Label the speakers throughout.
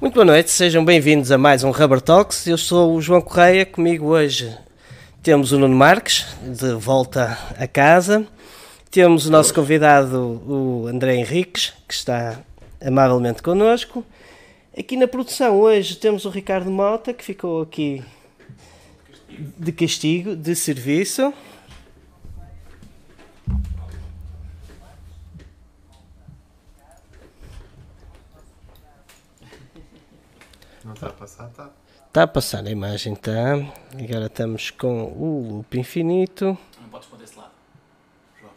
Speaker 1: Muito boa noite, sejam bem-vindos a mais um Rubber Talks. Eu sou o João Correia, comigo hoje temos o Nuno Marques, de volta a casa. Temos o nosso convidado, o André Henriques, que está amavelmente connosco. Aqui na produção hoje temos o Ricardo Mota, que ficou aqui de castigo, de serviço.
Speaker 2: Não está a passar, está.
Speaker 1: Está a passar a imagem, está. Agora estamos com o loop infinito.
Speaker 3: Não podes pôr desse lado. João.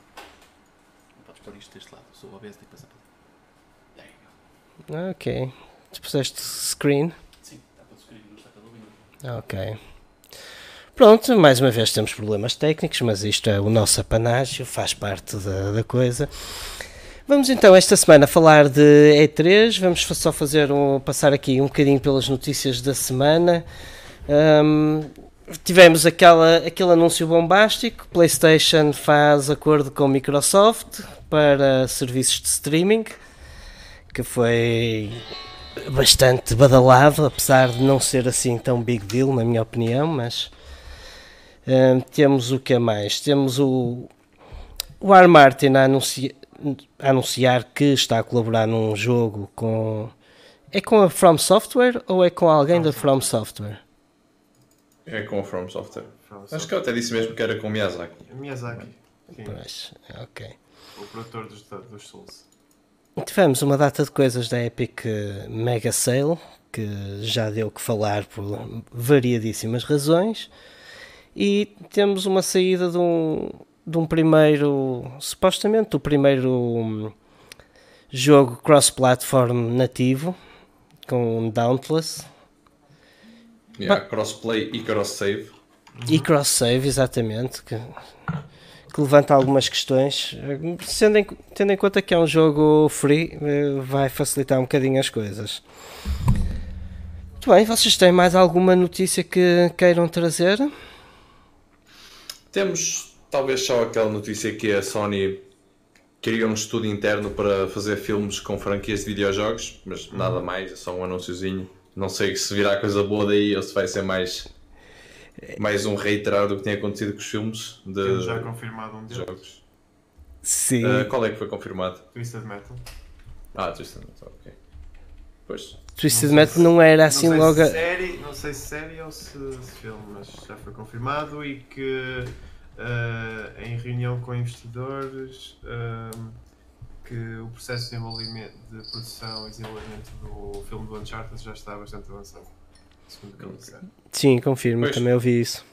Speaker 3: Não podes pôr isto deste lado. Sou obeso e passar para ali. There you go.
Speaker 1: Ok. Tu puseste screen.
Speaker 3: Sim, está todo escrito, não está todo ouvindo.
Speaker 1: Ok. Pronto, mais uma vez temos problemas técnicos, mas isto é o nosso apanágio, faz parte da, da coisa. Vamos então esta semana falar de E3, vamos só fazer um, passar aqui um bocadinho pelas notícias da semana. Ahm, tivemos aquela, aquele anúncio bombástico, PlayStation faz acordo com Microsoft para serviços de streaming, que foi bastante badalado, apesar de não ser assim tão big deal, na minha opinião, mas temos o que mais? Temos o, o R. Martin a, anuncia- a anunciar que está a colaborar num jogo com. É com a From Software ou é com alguém da From Software?
Speaker 4: É com a From Software.
Speaker 2: From
Speaker 4: Acho que eu até disse mesmo que era com Miyazaki.
Speaker 2: Miyazaki, sim,
Speaker 1: Pois, ok.
Speaker 2: o produtor dos, dos Souls.
Speaker 1: Tivemos uma data de coisas da Epic eh, Mega Sale que já deu o que falar por variadíssimas razões e temos uma saída de um, de um primeiro, supostamente o primeiro hum, jogo cross-platform nativo com Dauntless
Speaker 4: Yeah, crossplay e cross-save.
Speaker 1: e cross-save, exatamente, que, que levanta algumas questões. Sendo em, tendo em conta que é um jogo free, eh, vai facilitar um bocadinho as coisas. Muito bem, vocês têm mais alguma notícia que queiram trazer?
Speaker 4: Temos talvez só aquela notícia que a Sony queria um estudo interno para fazer filmes com franquias de videojogos, mas nada mais, é só um anúnciozinho. Não sei se virá coisa boa daí ou se vai ser mais, mais um reiterar do que tem acontecido com os filmes de,
Speaker 2: Temos já confirmado um deles,
Speaker 4: jogos.
Speaker 1: Sim.
Speaker 4: Ah, qual é que foi confirmado?
Speaker 2: Twisted Metal.
Speaker 4: Ah, Tristan, ok. Pois.
Speaker 1: Twisted
Speaker 2: não sei
Speaker 1: Metal
Speaker 2: se-
Speaker 1: não era assim
Speaker 2: não
Speaker 1: logo.
Speaker 2: se série, não sei se série ou se, se filme, mas já foi confirmado e que ah, em reunião com investidores ah, que o processo de desenvolvimento de produção e desenvolvimento do filme do Uncharted já está bastante avançado. Segundo que.
Speaker 1: Sim, confirmo,
Speaker 4: Pois.
Speaker 1: também ouvi isso.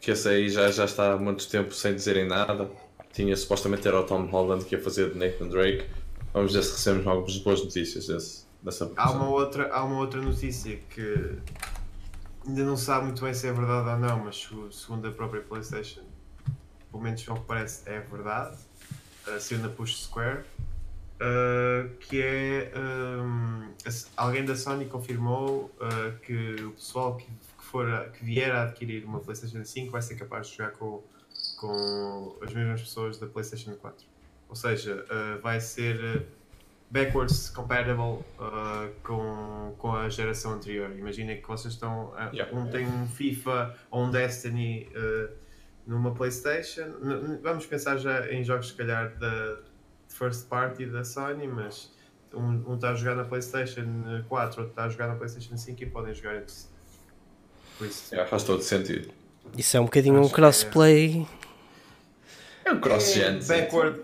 Speaker 4: Que esse aí já, já está há muito tempo sem dizerem nada. Tinha supostamente era o Tom Holland que ia fazer de Nathan Drake. Vamos ver se recebemos algumas boas notícias desse, dessa
Speaker 2: Há uma, outra, há uma outra notícia que ainda não sabe muito bem se é verdade ou não, mas se- segundo a própria PlayStation, pelo menos ao que parece, é verdade. Uh, saiu na Push Square. uh, que é um, a- alguém da Sony confirmou uh, que o pessoal que, que, for a- que vier a adquirir uma PlayStation 5 vai ser capaz de jogar com, com as mesmas pessoas da PlayStation 4. Ou seja, uh, vai ser backwards compatible uh, com, com a geração anterior. Imaginem que vocês estão. uh,
Speaker 4: Yeah.
Speaker 2: Um tem um FIFA ou um Destiny uh, numa PlayStation. N- vamos pensar já em jogos, se calhar, da first party da Sony, mas um, um está a jogar na PlayStation 4, outro está a jogar na PlayStation 5 e podem jogar entre si. Por isso.
Speaker 4: Já, faz todo sentido.
Speaker 1: Isso é um bocadinho um
Speaker 2: Acho que é-
Speaker 1: crossplay.
Speaker 4: É um cross-gen. sim.
Speaker 2: Backward,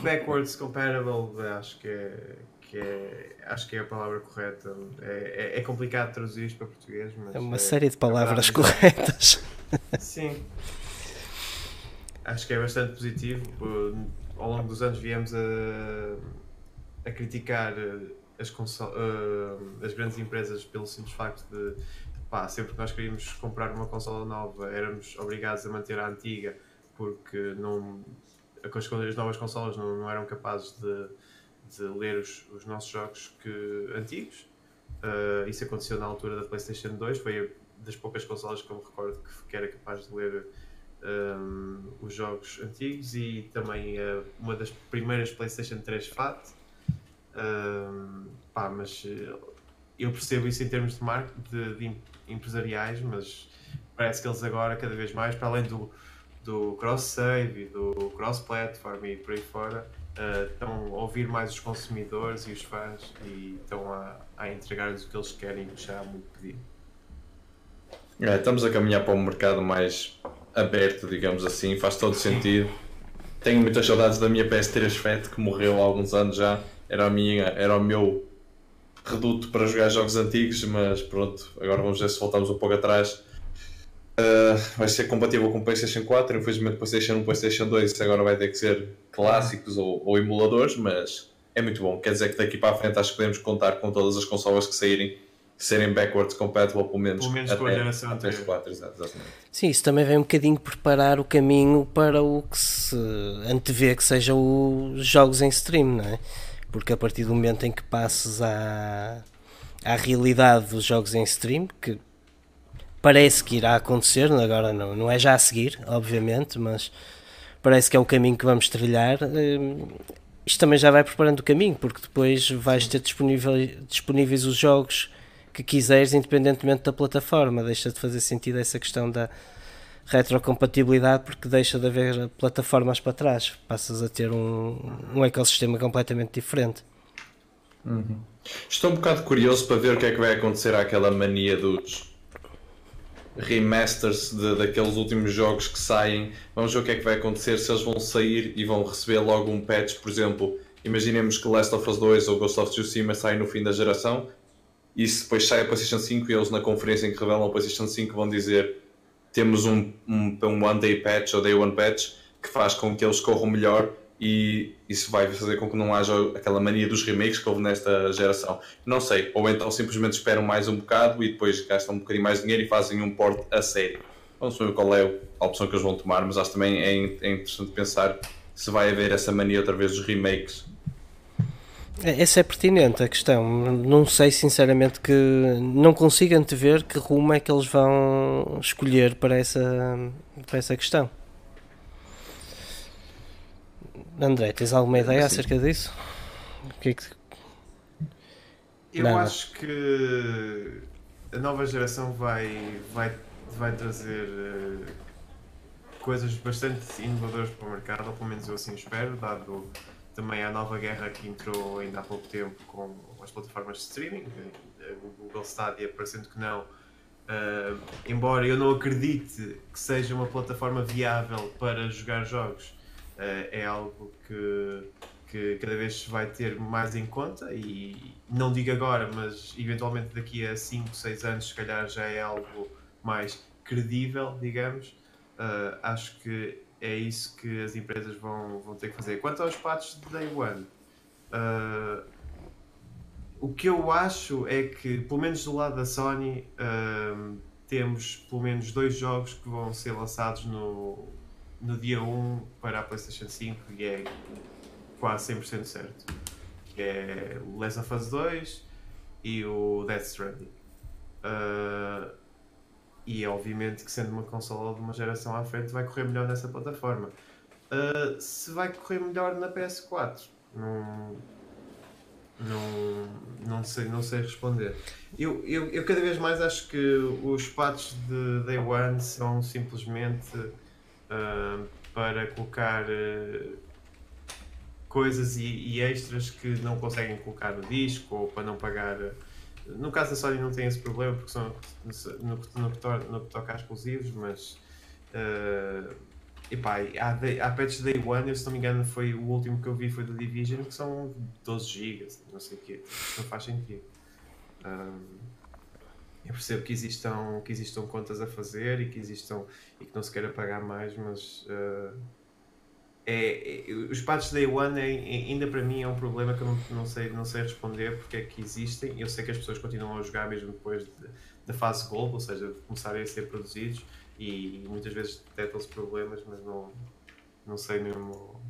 Speaker 2: backwards compatible, acho que é, que é, acho que é a palavra correta. É, é, é complicado traduzir isto para português, mas
Speaker 1: É uma
Speaker 2: é-
Speaker 1: série de palavras
Speaker 2: é verdade.
Speaker 1: corretas.
Speaker 2: Sim. Acho que é bastante positivo. Ao longo dos anos viemos a, a criticar uh, as, uh, as grandes empresas pelo simples facto de pá, sempre que nós queríamos comprar uma consola nova éramos obrigados a manter a antiga porque não, com as as novas consolas não, não eram capazes de, de ler os, os nossos jogos que, antigos. Uh, isso aconteceu na altura da PlayStation 2, foi das poucas consolas que eu me recordo que, que era capaz de ler um, os jogos antigos e também uh, uma das primeiras PlayStation 3 FAT. Um, pá, mas eu percebo isso em termos de, mar de, de empresariais, mas parece que eles agora, cada vez mais, para além do, do cross-save do cross-platform e por aí fora, uh, estão a ouvir mais os consumidores e os fãs e estão a, a entregar-lhes o que eles querem já há muito pedido.
Speaker 4: É, estamos a caminhar para um mercado mais aberto, digamos assim, faz todo sentido. Tenho muitas saudades da minha PS3 FAT que morreu há alguns anos já. Era, a minha, era o meu reduto para jogar jogos antigos, mas pronto, agora vamos ver se voltamos um pouco atrás. Uh, vai ser compatível com o PlayStation 4, infelizmente PlayStation 1, PlayStation 2 agora vai ter que ser clássicos ou, ou, emuladores, mas é muito bom. Quer dizer que daqui para a frente acho que podemos contar com todas as consolas que saírem serem backwards compatible pelo menos,
Speaker 2: pelo menos até, com a geração até 4,
Speaker 1: exatamente. Sim, isso também vem um bocadinho preparar o caminho para o que se antevê que sejam os jogos em stream, não é? Porque a partir do momento em que passes à, à realidade dos jogos em stream, que parece que irá acontecer, agora não, não é já a seguir, obviamente, mas parece que é o caminho que vamos trilhar. Hum, isto também já vai preparando o caminho, porque depois vais ter disponíveis, disponíveis os jogos que quiseres, independentemente da plataforma. Deixa de fazer sentido essa questão da retrocompatibilidade porque deixa de haver plataformas para trás. Passas a ter um, um ecossistema completamente diferente.
Speaker 4: Uhum. Estou um bocado curioso para ver o que é que vai acontecer àquela mania dos remasters de, daqueles últimos jogos que saem. Vamos ver o que é que vai acontecer se eles vão sair e vão receber logo um patch, por exemplo. Imaginemos que Last of Us 2 ou Ghost of Tsushima saem no fim da geração e se depois sai a PlayStation 5 e eles na conferência em que revelam a PlayStation 5 vão dizer temos um, um, um One Day Patch ou Day One Patch que faz com que eles corram melhor e isso vai fazer com que não haja aquela mania dos remakes que houve nesta geração. Não sei, ou então simplesmente esperam mais um bocado e depois gastam um bocadinho mais de dinheiro e fazem um port a sério. Vamos ver qual é a opção que eles vão tomar, mas acho também é, é interessante pensar se vai haver essa mania outra vez dos remakes
Speaker 1: essa é pertinente a questão. Não sei sinceramente que não consigo antever que rumo é que eles vão escolher para essa, para essa questão. André, tens alguma ideia acerca disso? O que é que...
Speaker 2: Eu Nada. acho que a nova geração vai, vai, vai trazer uh, coisas bastante inovadoras para o mercado, ou pelo menos eu assim espero, dado também a nova guerra que entrou ainda há pouco tempo com as plataformas de streaming, o Google Stadia parecendo que não, uh, embora eu não acredite que seja uma plataforma viável para jogar jogos, é algo que, que cada vez vai ter mais em conta e não digo agora, mas eventualmente daqui a 5, 6 anos se calhar já é algo mais credível, digamos. Uh, acho que é isso que as empresas vão, vão ter que fazer. Quanto aos patches de Day One, uh, o que eu acho é que, pelo menos do lado da Sony, uh, temos pelo menos dois jogos que vão ser lançados no, no dia 1 para a PlayStation 5 e é quase 100% certo. Que é o Last of Us 2 e o Death Stranding. Uh, e obviamente que sendo uma consola de uma geração à frente vai correr melhor nessa plataforma. Uh, se vai correr melhor na PS4, não, não, não, sei, não sei responder. Eu, eu, eu cada vez mais acho que os patches de Day One são simplesmente para colocar uh, coisas e, e, extras que não conseguem colocar no disco ou para não pagar no caso da Sony não tem esse problema porque são no, no, no, no que toca a exclusivos, mas uh, epá, há, há patches Day One, eu, se não me engano, foi o último que eu vi foi do Division, que são 12 GB, não sei o quê, não faz sentido. Um, eu percebo que existam, que existam contas a fazer e que existam e que não se queira pagar mais, mas uh, é, é, os patches Day One é, ainda para mim é um problema que eu não, não, sei, não sei responder porque é que existem. Eu sei que as pessoas continuam a jogar mesmo depois de, da fase Gold, ou seja, de começarem a ser produzidos e, muitas vezes detectam-se problemas, mas não, não sei mesmo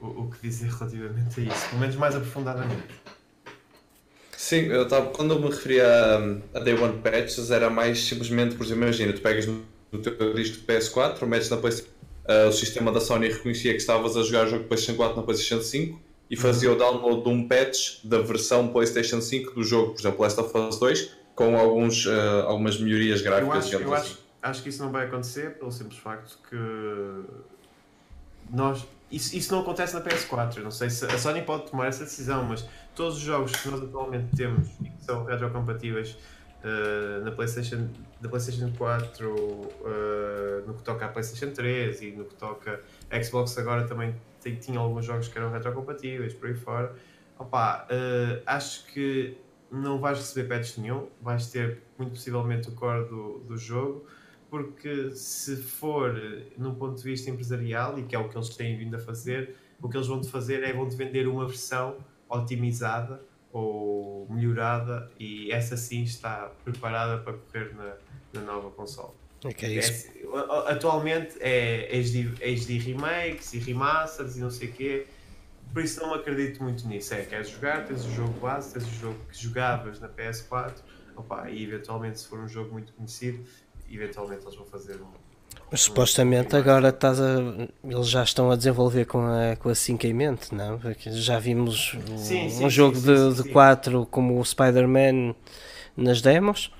Speaker 2: o, o, que dizer relativamente a isso, pelo menos mais aprofundadamente.
Speaker 4: Sim, eu tava, quando eu me referia a, a Day One Patches era mais simplesmente, por exemplo, imagina, tu pegas no teu disco de PS4, metes na PlayStation. Uh, o sistema da Sony reconhecia que estavas a jogar o jogo PlayStation 4 na PlayStation 5 e fazia o download de um patch da versão PlayStation 5 do jogo, por exemplo, Last of Us 2, com alguns, uh, algumas melhorias
Speaker 2: Eu
Speaker 4: gráficas.
Speaker 2: acho, eu
Speaker 4: digamos
Speaker 2: acho, acho que isso não vai acontecer pelo simples facto que nós. Isso, isso não acontece na PS4. Eu não sei se a Sony pode tomar essa decisão, mas todos os jogos que nós atualmente temos e que são retrocompatíveis uh, na PlayStation, da PlayStation 4, uh, no que toca à PlayStation 3 e no que toca a Xbox agora também tem- tinha alguns jogos que eram retrocompatíveis por aí fora. Opa, uh, acho que não vais receber patch nenhum, vais ter muito possivelmente o core do, do jogo, porque se for eh, num ponto de vista empresarial, e que é o que eles têm vindo a fazer, o que eles vão te fazer é vão te vender uma versão otimizada ou melhorada e essa sim está preparada para correr na, na nova console.
Speaker 1: Ok,
Speaker 2: É,
Speaker 1: isso.
Speaker 2: atualmente é HD, HD remakes e remasters e não sei o quê. Por isso não acredito muito nisso. É, queres jogar, tens o jogo base, tens o jogo que jogavas na PS4, opa, e eventualmente se for um jogo muito conhecido, eventualmente eles vão fazer um.
Speaker 1: Mas supostamente agora estás a, eles já estão a desenvolver com a, com a 5 em mente, não? Porque já vimos um,
Speaker 2: Sim,
Speaker 1: um
Speaker 2: sim,
Speaker 1: jogo
Speaker 2: sim,
Speaker 1: de,
Speaker 2: sim,
Speaker 1: de
Speaker 2: sim.
Speaker 1: 4 como o Spider-Man nas demos.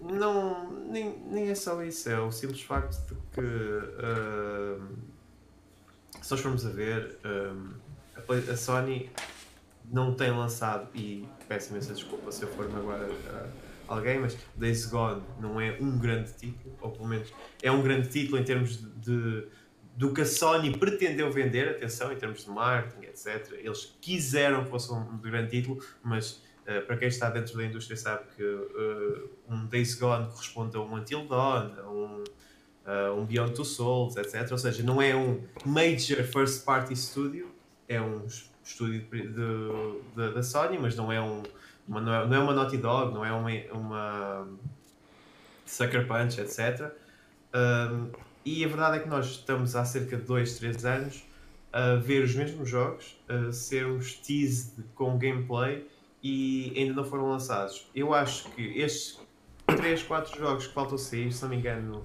Speaker 2: Não, nem, nem é só isso, é o simples facto de que ahm, se nós formos a ver a, Play- a Sony não tem lançado e peço imensa desculpa se eu for agora alguém, mas Days Gone não é um grande título, ou pelo menos é um grande título em termos de, de- do que a Sony pretendeu vender, atenção, em termos de marketing, etc. Eles quiseram que fosse um grande título, mas Uh, para quem está dentro da indústria sabe que uh, um Days Gone corresponde a um Until Dawn, a um, uh, um Beyond Two Souls, etc. Ou seja, não é um major first party studio, é um es- estúdio da Sony, mas não é, um, uma, não, é, não é uma Naughty Dog, não é uma, uma Sucker Punch, etc. Um, e a verdade é que nós estamos há cerca de 2, 3 anos a ver os mesmos jogos, a ser uns teased com gameplay e ainda não foram lançados. Eu acho que estes 3, 4 jogos que faltam sair, se não me engano,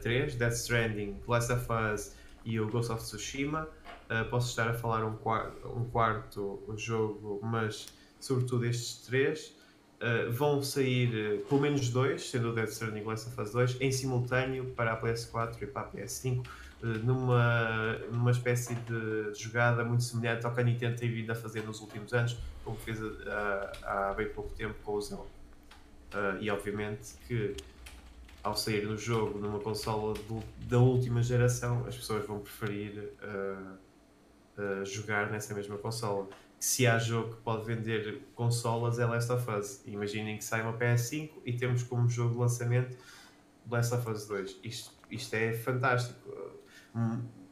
Speaker 2: 3, Death Stranding, Last of Us e o Ghost of Tsushima, uh, posso estar a falar um, quar um quarto jogo, mas sobretudo estes três. Uh, vão sair uh, pelo menos dois, sendo o Death Stranding o Last of Us 2, em simultâneo para a PS4 e para a PS5, uh, numa, numa espécie de jogada muito semelhante ao que a Nintendo tem vindo a fazer nos últimos anos, como fez há bem pouco tempo com o Zelda. E obviamente que ao sair no jogo numa consola da última geração, as pessoas vão preferir uh, uh, jogar nessa mesma consola. Se há jogo que pode vender consolas, é Last of Us. Imaginem que sai uma PS5 e temos como jogo de lançamento Last of Us 2. Isto, isto é fantástico.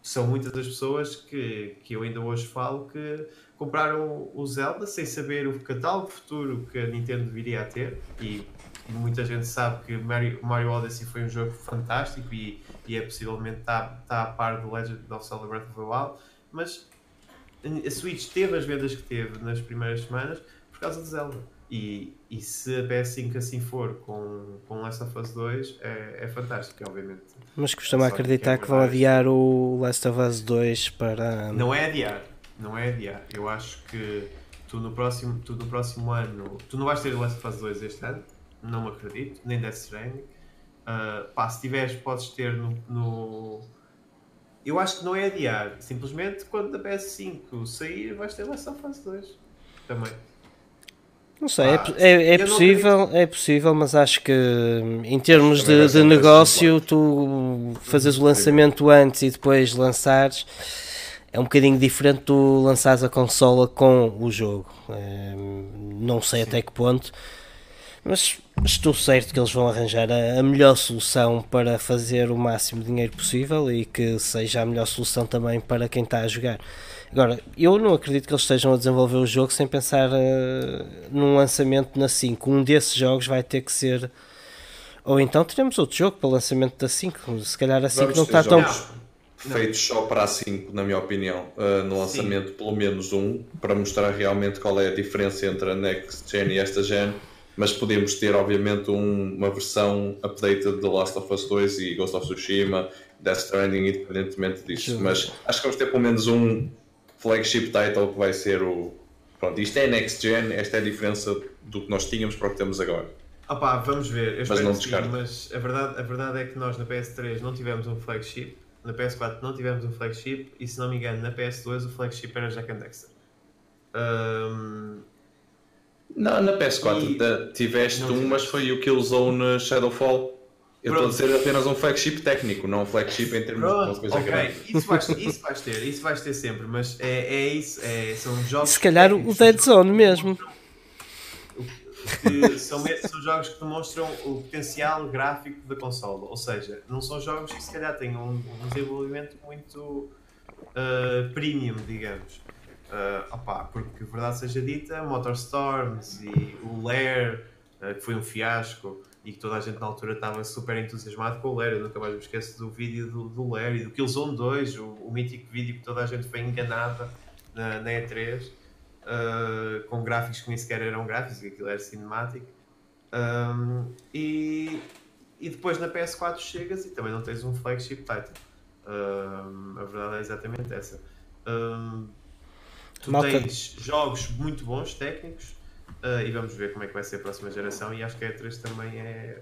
Speaker 2: São muitas as pessoas que, que eu ainda hoje falo que compraram o Zelda sem saber o catálogo futuro que a Nintendo viria a ter e muita gente sabe que Mario, Mario Odyssey foi um jogo fantástico e, e é possivelmente está tá a par do Legend of Zelda Breath of the Wild, mas a Switch teve as vendas que teve nas primeiras semanas por causa de Zelda. E, e se a PS5 assim for com, com Last of Us 2, é, é fantástico, obviamente.
Speaker 1: Mas costumo
Speaker 2: Só que
Speaker 1: acreditar
Speaker 2: é
Speaker 1: que vão adiar o Last of Us 2 para.
Speaker 2: Não é adiar, não é adiar. Eu acho que tu no próximo, tu no próximo ano, tu não vais ter o Last of Us 2 este ano, não me acredito, nem Death Stranding. Uh, pá, se tiveres, podes ter no, no- Eu acho que não é adiar, simplesmente quando da PS5 sair, vais ter of Us 2 também.
Speaker 1: Não sei, é,
Speaker 2: Pá,
Speaker 1: é- é
Speaker 2: não
Speaker 1: possível, é possível, mas acho que em termos de, de negócio, tu fazes o lançamento antes e depois lançares é um bocadinho diferente do lançares a consola com o jogo. É, não sei até que ponto, mas estou certo que eles vão arranjar a, a melhor solução para fazer o máximo de dinheiro possível e que seja a melhor solução também para quem está a jogar. Agora, eu não acredito que eles estejam a desenvolver o jogo sem pensar eh, num lançamento na 5. Um desses jogos vai ter que ser. Ou então teremos outro jogo para o lançamento da 5. Se calhar a 5
Speaker 4: Vamos
Speaker 1: não está tão.
Speaker 4: jogos feitos só para a 5, na minha opinião, uh, no lançamento pelo menos um, para mostrar realmente qual é a diferença entre a Next Gen e esta Gen. mas podemos ter, obviamente, um- uma versão updated de The Last of Us 2 e Ghost of Tsushima, Death Stranding, independentemente disto.
Speaker 1: Sim.
Speaker 4: Mas acho que vamos ter pelo menos um flagship title que vai ser o. Pronto, isto é next gen, esta é a diferença do que nós tínhamos para o que temos agora.
Speaker 2: Opá, vamos ver. Eu espero
Speaker 4: não
Speaker 2: que sim,
Speaker 4: descarto.
Speaker 2: mas a verdade, a verdade é que nós na PS3 não tivemos um flagship, na PS4 não tivemos um flagship e se não me engano na PS2 o flagship era Jack and Dexter. Ahm,
Speaker 4: Na, na PS4
Speaker 2: E-
Speaker 4: da- tiveste
Speaker 2: Não
Speaker 4: um, mas foi o Killzone Shadowfall. Eu estou a
Speaker 2: Pronto.
Speaker 4: dizer apenas um flagship técnico, não um flagship em termos de uma
Speaker 2: Pronto,
Speaker 4: coisa
Speaker 2: ok,
Speaker 4: grande.
Speaker 2: isso vais, isso vais ter, isso vais ter sempre, mas é, é isso, é, são jogos.
Speaker 1: Se calhar o Dead Zone mesmo.
Speaker 2: que são, são jogos que demonstram o potencial gráfico da consola, ou seja, não são jogos que se calhar tenham um, um desenvolvimento muito ah, premium, digamos. Ah, opá, porque verdade seja dita, Motorstorms e o Lair, ah, que foi um fiasco e que toda a gente na altura estava super entusiasmado com o Lair, eu nunca mais me esqueço do vídeo do, do Lair e do Killzone 2, o, o mítico vídeo que toda a gente foi enganada na, na E3. Uh, com gráficos que nem sequer eram gráficos, que aquilo era cinemático. Um, e, e depois na PS4 chegas e também não tens um flagship title. Um, a verdade é exatamente essa. Um, tu
Speaker 1: Malta-
Speaker 2: tens jogos muito bons, técnicos, uh, e vamos ver como é que vai ser a próxima geração. E acho que a E3 também é.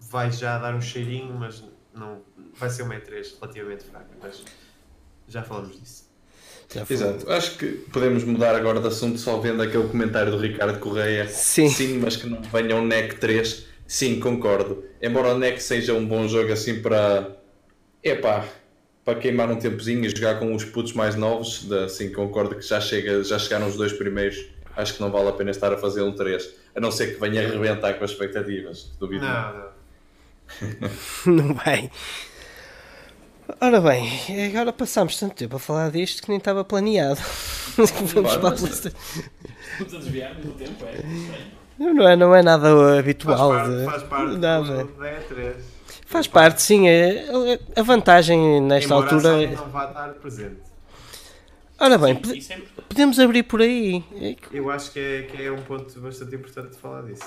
Speaker 2: vai já dar um cheirinho, mas não vai ser uma E3 relativamente fraca. Mas já falamos disso.
Speaker 1: Já.
Speaker 4: Exato. Acho que podemos mudar agora de assunto só vendo aquele comentário do Ricardo Correia.
Speaker 1: Sim.
Speaker 4: Sim, mas que não venha um NEC 3. Sim, concordo. Embora o NEC seja um bom jogo assim para. Epá, para queimar um tempozinho e jogar com os putos mais novos, da- sim, concordo que já, chega, já chegaram os dois primeiros. Acho que não vale a pena estar a fazer um 3. A não ser que venha arrebentar com as expectativas. Duvido.
Speaker 2: Não, não.
Speaker 1: Não vai. Ora bem, agora passámos tanto tempo a falar disto que nem estava planeado. Vamos para a PlayStation.
Speaker 3: Estamos a desviar no tempo, é? Estranho.
Speaker 1: Não é, não é nada
Speaker 2: Faz
Speaker 1: habitual.
Speaker 2: parte,
Speaker 1: de-
Speaker 2: faz parte
Speaker 1: nada.
Speaker 2: do, da E3.
Speaker 1: Faz parte, sim. é- A vantagem nesta
Speaker 2: Embora
Speaker 1: altura.
Speaker 2: a Sony
Speaker 1: é-
Speaker 2: não vá estar presente.
Speaker 1: Ora bem,
Speaker 3: Sim, é
Speaker 1: podemos abrir por aí. É
Speaker 2: Eu acho que é, que é um ponto bastante importante de falar disso.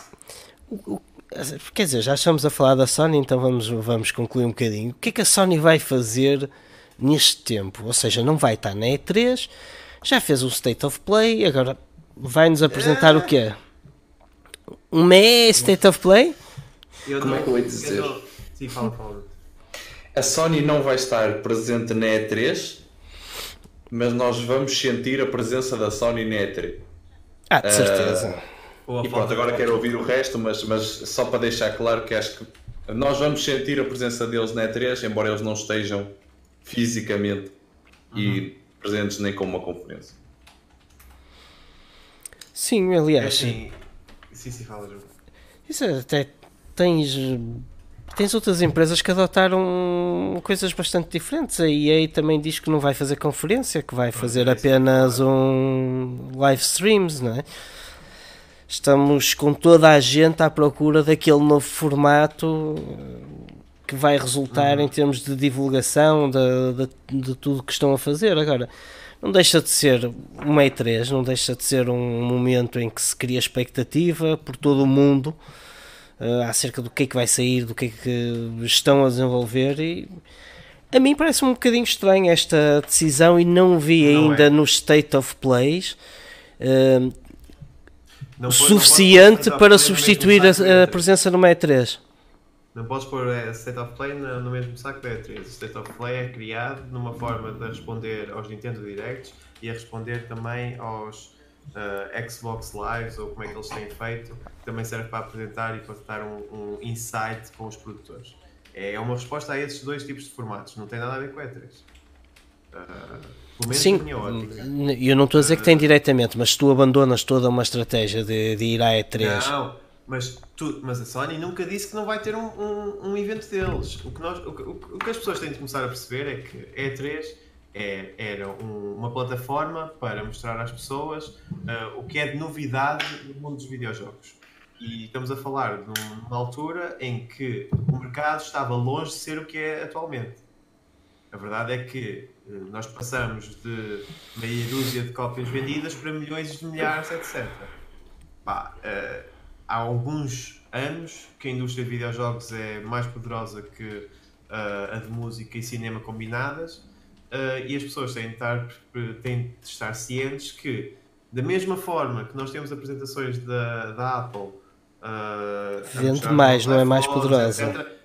Speaker 1: Quer dizer, já estamos a falar da Sony, então vamos, vamos concluir um bocadinho. O que é que a Sony vai fazer neste tempo? Ou seja, não vai estar na E3, já fez um State of Play, agora vai-nos apresentar o quê? Um meh State of Play?
Speaker 2: Eu
Speaker 4: Como
Speaker 2: não-
Speaker 4: é que eu ia dizer?
Speaker 2: não- Sim, fala, fala.
Speaker 4: A Sony não vai estar presente na E3, mas nós vamos sentir a presença da Sony na E3.
Speaker 1: Ah, de certeza.
Speaker 2: A
Speaker 4: E pronto, agora quero ouvir o resto, mas, mas só para deixar claro que acho que nós vamos sentir a presença deles na E3, embora eles não estejam fisicamente e presentes nem com uma conferência.
Speaker 1: Sim,
Speaker 2: É
Speaker 1: aliás,
Speaker 2: assim. Sim, sim, fala, João.
Speaker 1: isso até tens, tens outras empresas que adotaram coisas bastante diferentes. A EA também diz que não vai fazer conferência, que vai fazer
Speaker 2: é
Speaker 1: apenas um live streams, não é? Estamos com toda a gente à procura daquele novo formato eh, que vai resultar em termos de divulgação de, de, de tudo que estão a fazer. Agora, não deixa de ser uma E3, não deixa de ser um momento em que se cria expectativa por todo o mundo eh, acerca do que é que vai sair, do que é que estão a desenvolver e a mim parece um bocadinho estranho esta decisão e não vi
Speaker 2: Não
Speaker 1: ainda
Speaker 2: é.
Speaker 1: no State of Plays eh,
Speaker 2: Não não
Speaker 1: suficiente
Speaker 2: pôr
Speaker 1: para
Speaker 2: no
Speaker 1: substituir a, a
Speaker 2: E3.
Speaker 1: presença numa E3.
Speaker 2: Não podes pôr a State of Play no, no mesmo saco da E3. O State of Play é criado numa forma de responder aos Nintendo Directs e a responder também aos ah, Xbox Lives ou como é que eles têm feito. Também serve para apresentar e para dar um, um insight com os produtores. É uma resposta a esses dois tipos de formatos. Não tem nada a ver com a E3. Ah, pelo menos
Speaker 1: Sim,
Speaker 2: na minha ótica.
Speaker 1: eu não estou a dizer que tem diretamente, mas tu abandonas toda uma estratégia de, de ir à E3,
Speaker 2: Não, mas, tu, mas a Sony nunca disse que não vai ter um, um, um evento deles. O que, nós, o, o o que as pessoas têm de começar a perceber é que E3 é, era um- uma plataforma para mostrar às pessoas ah, o que é de novidade no mundo dos videojogos. E estamos a falar de um- numa altura em que o mercado estava longe de ser o que é atualmente. A verdade é que eh, nós passamos de meia dúzia de cópias vendidas para milhões de milhares, etc. Pá, eh, há alguns anos que a indústria de videojogos é mais poderosa que uh, a de música e cinema combinadas uh, e as pessoas têm de, estar, têm de estar cientes que, da mesma forma que nós temos apresentações da, da Apple, uh,
Speaker 1: vende mais, não é mais poderosa.
Speaker 2: Etc,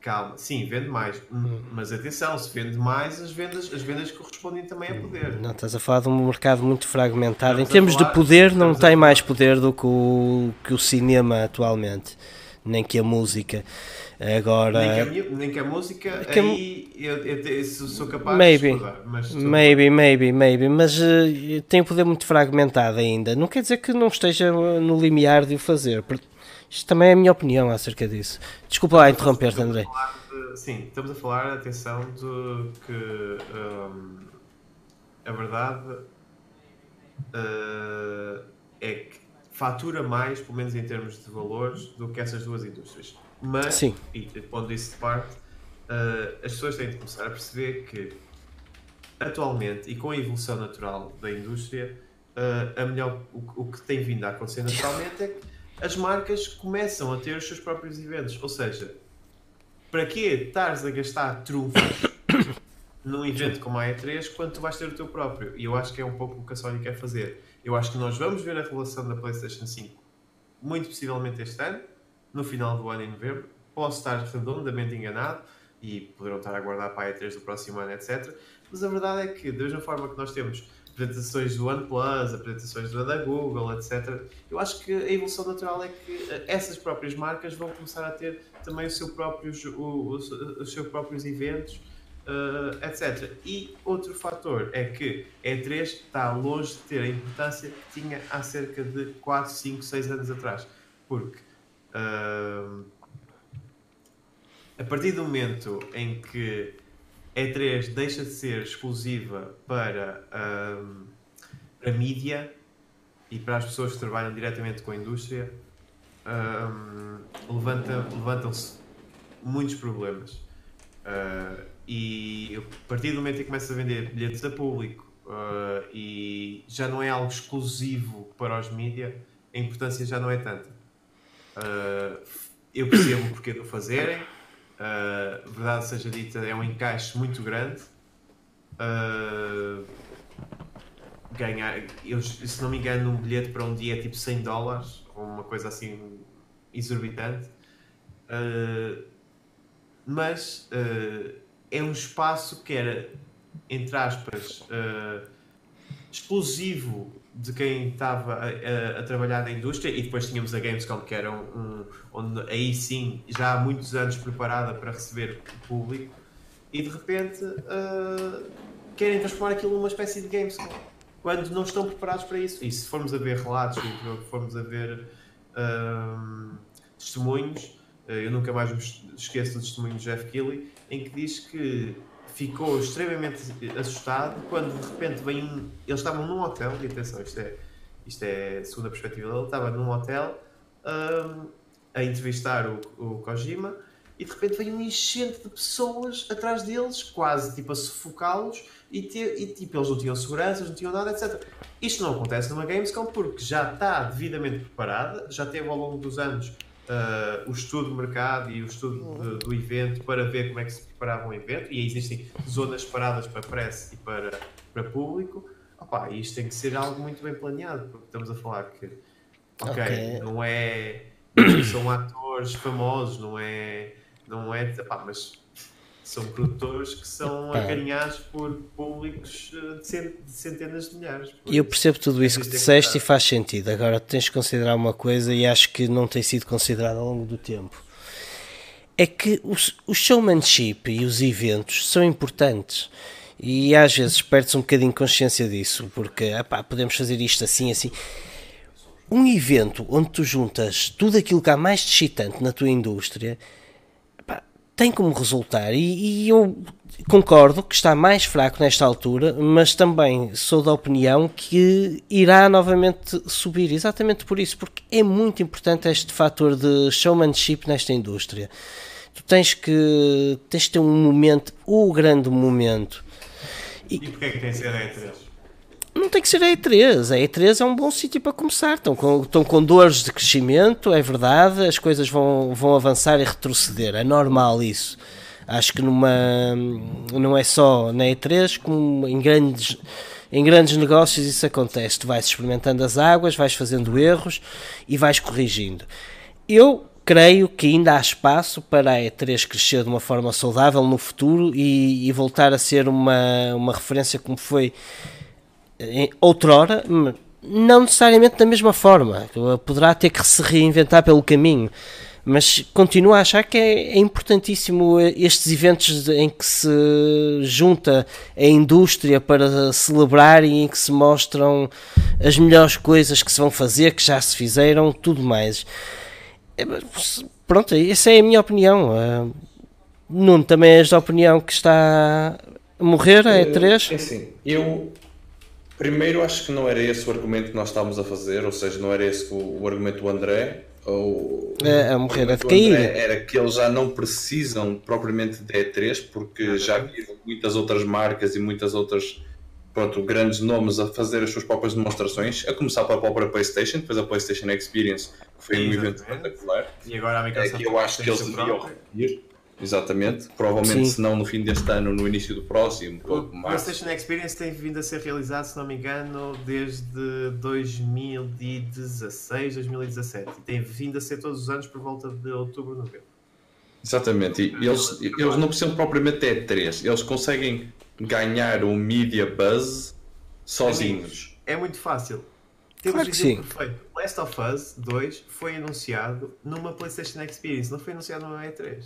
Speaker 2: Calma, sim, vende mais. Hum. Mas atenção, se vende mais, as vendas, as vendas correspondem também a poder.
Speaker 1: Não, estás a falar de um mercado muito fragmentado. Estamos em termos falar, de poder, não tem mais poder do que o, que o cinema atualmente, nem que a música. Agora,
Speaker 2: nem que a, nem que a música, que aí eu, eu, eu, sou capaz
Speaker 1: maybe,
Speaker 2: de mas
Speaker 1: maybe, maybe, maybe, mas uh, tem um poder muito fragmentado ainda. Não quer dizer que não esteja no limiar de o fazer. Isto também é a minha opinião acerca disso. Desculpa lá interromper-te, André.
Speaker 2: De, sim, estamos a falar, atenção, de que um, a verdade uh, é que fatura mais, pelo menos em termos de valores, do que essas duas indústrias. Mas,
Speaker 1: sim.
Speaker 2: e pondo isso de parte, uh, as pessoas têm de começar a perceber que atualmente e com a evolução natural da indústria, uh, a melhor, o, o que tem vindo a acontecer naturalmente é que as marcas começam a ter os seus próprios eventos. Ou seja, para que estares a gastar trunfos num evento como a E3 quando tu vais ter o teu próprio? E eu acho que é um pouco o que a Sony quer fazer. Eu acho que nós vamos ver a revelação da PlayStation 5 muito possivelmente este ano, no final do ano em novembro. Posso estar redondamente enganado e poderão estar a aguardar para a E3 do próximo ano, etc. Mas a verdade é que, da mesma forma que nós temos apresentações do OnePlus, apresentações da Google, etc. Eu acho que a evolução natural é que eh, essas próprias marcas vão começar a ter também o seu próprios, o, os, os seus próprios eventos, uh, etc. E outro fator é que a E3 está longe de ter a importância que tinha há cerca de 4, 5, 6 anos atrás. Porque a partir do momento em que e3 deixa de ser exclusiva para um, a mídia e para as pessoas que trabalham diretamente com a indústria, levanta, levantam-se muitos problemas. Uh, e a partir do momento em que começa a vender bilhetes a público uh, e já não é algo exclusivo para os mídia, a importância já não é tanta. Uh, eu percebo o porquê de o fazerem Uh, verdade seja dita, é um encaixe muito grande. Uh, ganhar, eu, se não me engano, um bilhete para um dia é tipo 100 dólares, ou uma coisa assim exorbitante. Uh, mas uh, é um espaço que era, entre aspas, exclusivo de quem estava a, a, a, trabalhar na indústria e depois tínhamos a Gamescom que era um, um, onde aí sim já há muitos anos preparada para receber o público e de repente uh, querem transformar aquilo numa espécie de Gamescom quando não estão preparados para isso. E se formos a ver relatos e formos a ver uh, testemunhos uh, eu nunca mais me esqueço do testemunho de Jeff Keighley em que diz que ficou extremamente assustado quando de repente vem um. Eles estavam num hotel, e atenção, isto é, isto é segunda perspectiva dele, estava num hotel um, a entrevistar o, o Kojima e de repente vem um enchente de pessoas atrás deles, quase tipo a sufocá-los, e, e, tipo, eles não tinham seguranças, não tinham nada, etc. Isto não acontece numa Gamescom porque já está devidamente preparada, já teve ao longo dos anos uh, o estudo do mercado e o estudo de, do evento para ver como é que se preparava um evento e existem zonas separadas para press e para, para público. Opa, isto tem que ser algo muito bem planeado, porque estamos a falar que ok, okay. não é são atores famosos, não é não é, mas são produtores que são acarinhados por públicos eh, de centenas de milhares.
Speaker 1: E eu percebo tudo isso que disseste e faz sentido. Agora tens de considerar uma coisa e acho que não tem sido considerado ao longo do tempo. É que o showmanship e os eventos são importantes. E às vezes perde-se um bocadinho consciência disso, porque epá, podemos fazer isto assim, assim. Um evento onde tu juntas tudo aquilo que há mais excitante na tua indústria tem como resultar, e, e, eu concordo que está mais fraco nesta altura, mas também sou da opinião que irá novamente subir, exatamente por isso, porque é muito importante este fator de showmanship nesta indústria. Tu tens que, tens que ter um momento, o grande momento.
Speaker 2: E, e porquê é que que ser E3?
Speaker 1: Não, tem que ser a E3. A E3 é um bom sítio para começar. Estão com, estão com dores de crescimento, é verdade, as coisas vão, vão avançar e retroceder. É normal isso. Acho que numa, não é só na E3, como em grandes, em grandes negócios isso acontece. Tu vais experimentando as águas, vais fazendo erros e vais corrigindo. Eu creio que ainda há espaço para a E3 crescer de uma forma saudável no futuro e, e voltar a ser uma, uma referência como foi outrora, não necessariamente da mesma forma. Poderá ter que se reinventar pelo caminho mas continuo a achar que é, é, importantíssimo estes eventos em que se junta a indústria para celebrar e em que se mostram as melhores coisas que se vão fazer, que já se fizeram, tudo mais. É, pronto, essa é a minha opinião. Uh, Nuno, também és da opinião que está a morrer a E3?
Speaker 4: É assim, eu primeiro acho que não era esse o argumento que nós estávamos a fazer, ou seja, não era esse o, o argumento do André ou,
Speaker 1: é, a morrer, a decair.
Speaker 4: Era que eles já não precisam propriamente de E3 porque já viram muitas outras marcas e muitas outras pronto, grandes nomes a fazer as suas próprias demonstrações, a começar pela própria PlayStation, depois a PlayStation Experience, que foi um evento espetacular.
Speaker 2: E agora a Microsoft
Speaker 4: é que eu acho que eles deviam repetir. Exatamente, provavelmente Sim. se não no fim deste ano, no início do próximo.
Speaker 2: O PlayStation Experience tem vindo a ser realizado, se não me engano, desde 2016, 2017 e tem vindo a ser todos os anos por volta de outubro, novembro.
Speaker 4: Exatamente, e eles, eles não precisam propriamente ter três, eles conseguem ganhar o media buzz sozinhos.
Speaker 2: É muito fácil. Temos claro que sim. perfeito. Last of Us 2 foi anunciado numa PlayStation Experience, não foi anunciado numa E3.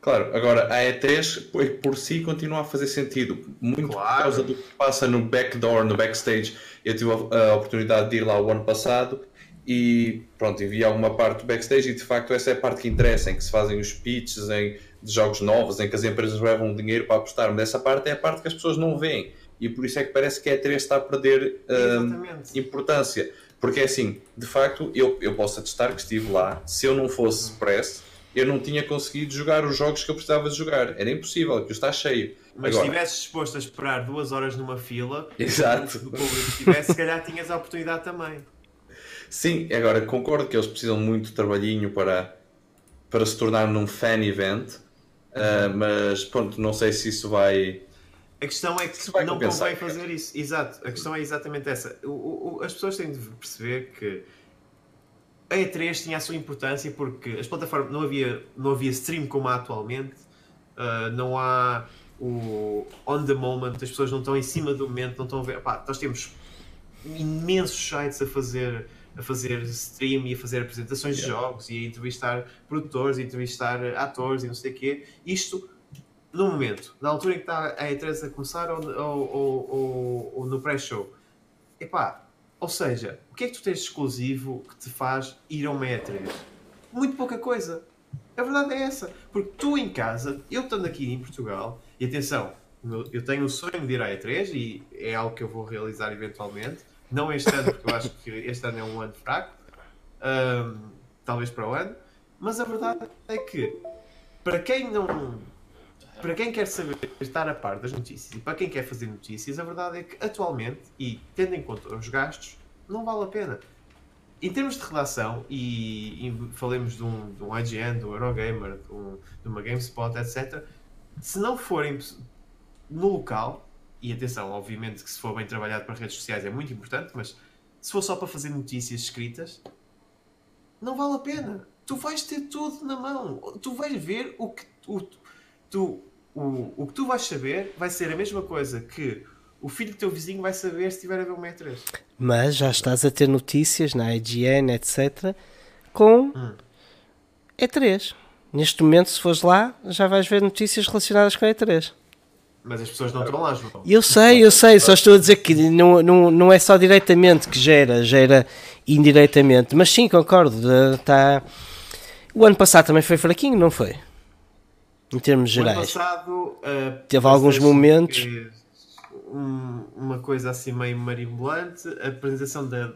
Speaker 4: Claro, agora a E3 por si continua a fazer sentido, muito claro. por causa do que passa no backdoor, no backstage. Eu tive a, oportunidade de ir lá o ano passado e pronto, vi alguma parte do backstage e de facto essa é a parte que interessa, em que se fazem os pitches em, de jogos novos, em que as empresas levam dinheiro para apostar, mas essa parte é a parte que as pessoas não veem e por isso é que parece que a E3 está a perder uh, importância. Porque é assim, de facto, eu, eu posso atestar que estive lá, se eu não fosse press eu não tinha conseguido jogar os jogos que eu precisava de jogar. Era impossível, que está cheio.
Speaker 2: Mas Agora, se estivesse disposto a esperar duas horas numa fila,
Speaker 4: Exato.
Speaker 2: do público tivesse, se calhar tinhas a oportunidade também.
Speaker 4: Sim, agora concordo que eles precisam muito de trabalhinho para, para se tornar num fan event, uh, mas pronto, não sei se isso vai.
Speaker 2: A questão é que não convém fazer isso. Exato, a questão é exatamente essa. O, o, as pessoas têm de perceber que a E3 tinha a sua importância porque as plataformas não havia, não havia stream como há atualmente, uh, não há o on the moment, as pessoas não estão em cima do momento, não estão a ver. Pá, nós temos imensos sites a fazer a fazer stream e a fazer apresentações yeah. de jogos e a entrevistar produtores, e entrevistar atores e não sei o quê. Isto no momento, na altura em que está a E3 a começar ou, ou, ou, ou no pré-show. Epá, ou seja, que é que tu tens de exclusivo que te faz ir a uma E3? Muito pouca coisa. A verdade é essa. Porque tu em casa, eu estando aqui em Portugal, e atenção, eu tenho o sonho de ir à E3 e é algo que eu vou realizar eventualmente. Não este ano, porque eu acho que este ano é um ano fraco. Um, talvez para o ano. Mas a verdade é que, para quem não. Para quem quer saber, estar a par das notícias e para quem quer fazer notícias, a verdade é que atualmente, e tendo em conta os gastos, não vale a pena. Em termos de redação, e, e falemos de um, de um IGN, do Eurogamer, de, um, de uma GameSpot, etc., se não forem no local, e atenção, obviamente que se for bem trabalhado para redes sociais é muito importante, mas se for só para fazer notícias escritas, não vale a pena. Tu vais ter tudo na mão. Tu vais ver o que o, tu, o, o que tu vais saber vai ser a mesma coisa que o filho do teu vizinho vai saber se estiver a ver o E3.
Speaker 1: Mas já estás a ter notícias na IGN, etc. com hum. E3. Neste momento, se fores lá, já vais ver notícias relacionadas com a E3.
Speaker 2: Mas as pessoas não estão lá, João.
Speaker 1: Eu sei, eu sei, só estou a dizer que não, não, não é só diretamente que gera, gera indiretamente. Mas sim, concordo. Tá... O ano passado também foi fraquinho, não foi? Em termos gerais. O ano
Speaker 2: passado uh,
Speaker 1: teve alguns momentos.
Speaker 2: Um, uma coisa assim meio marimbolante. A apresentação da,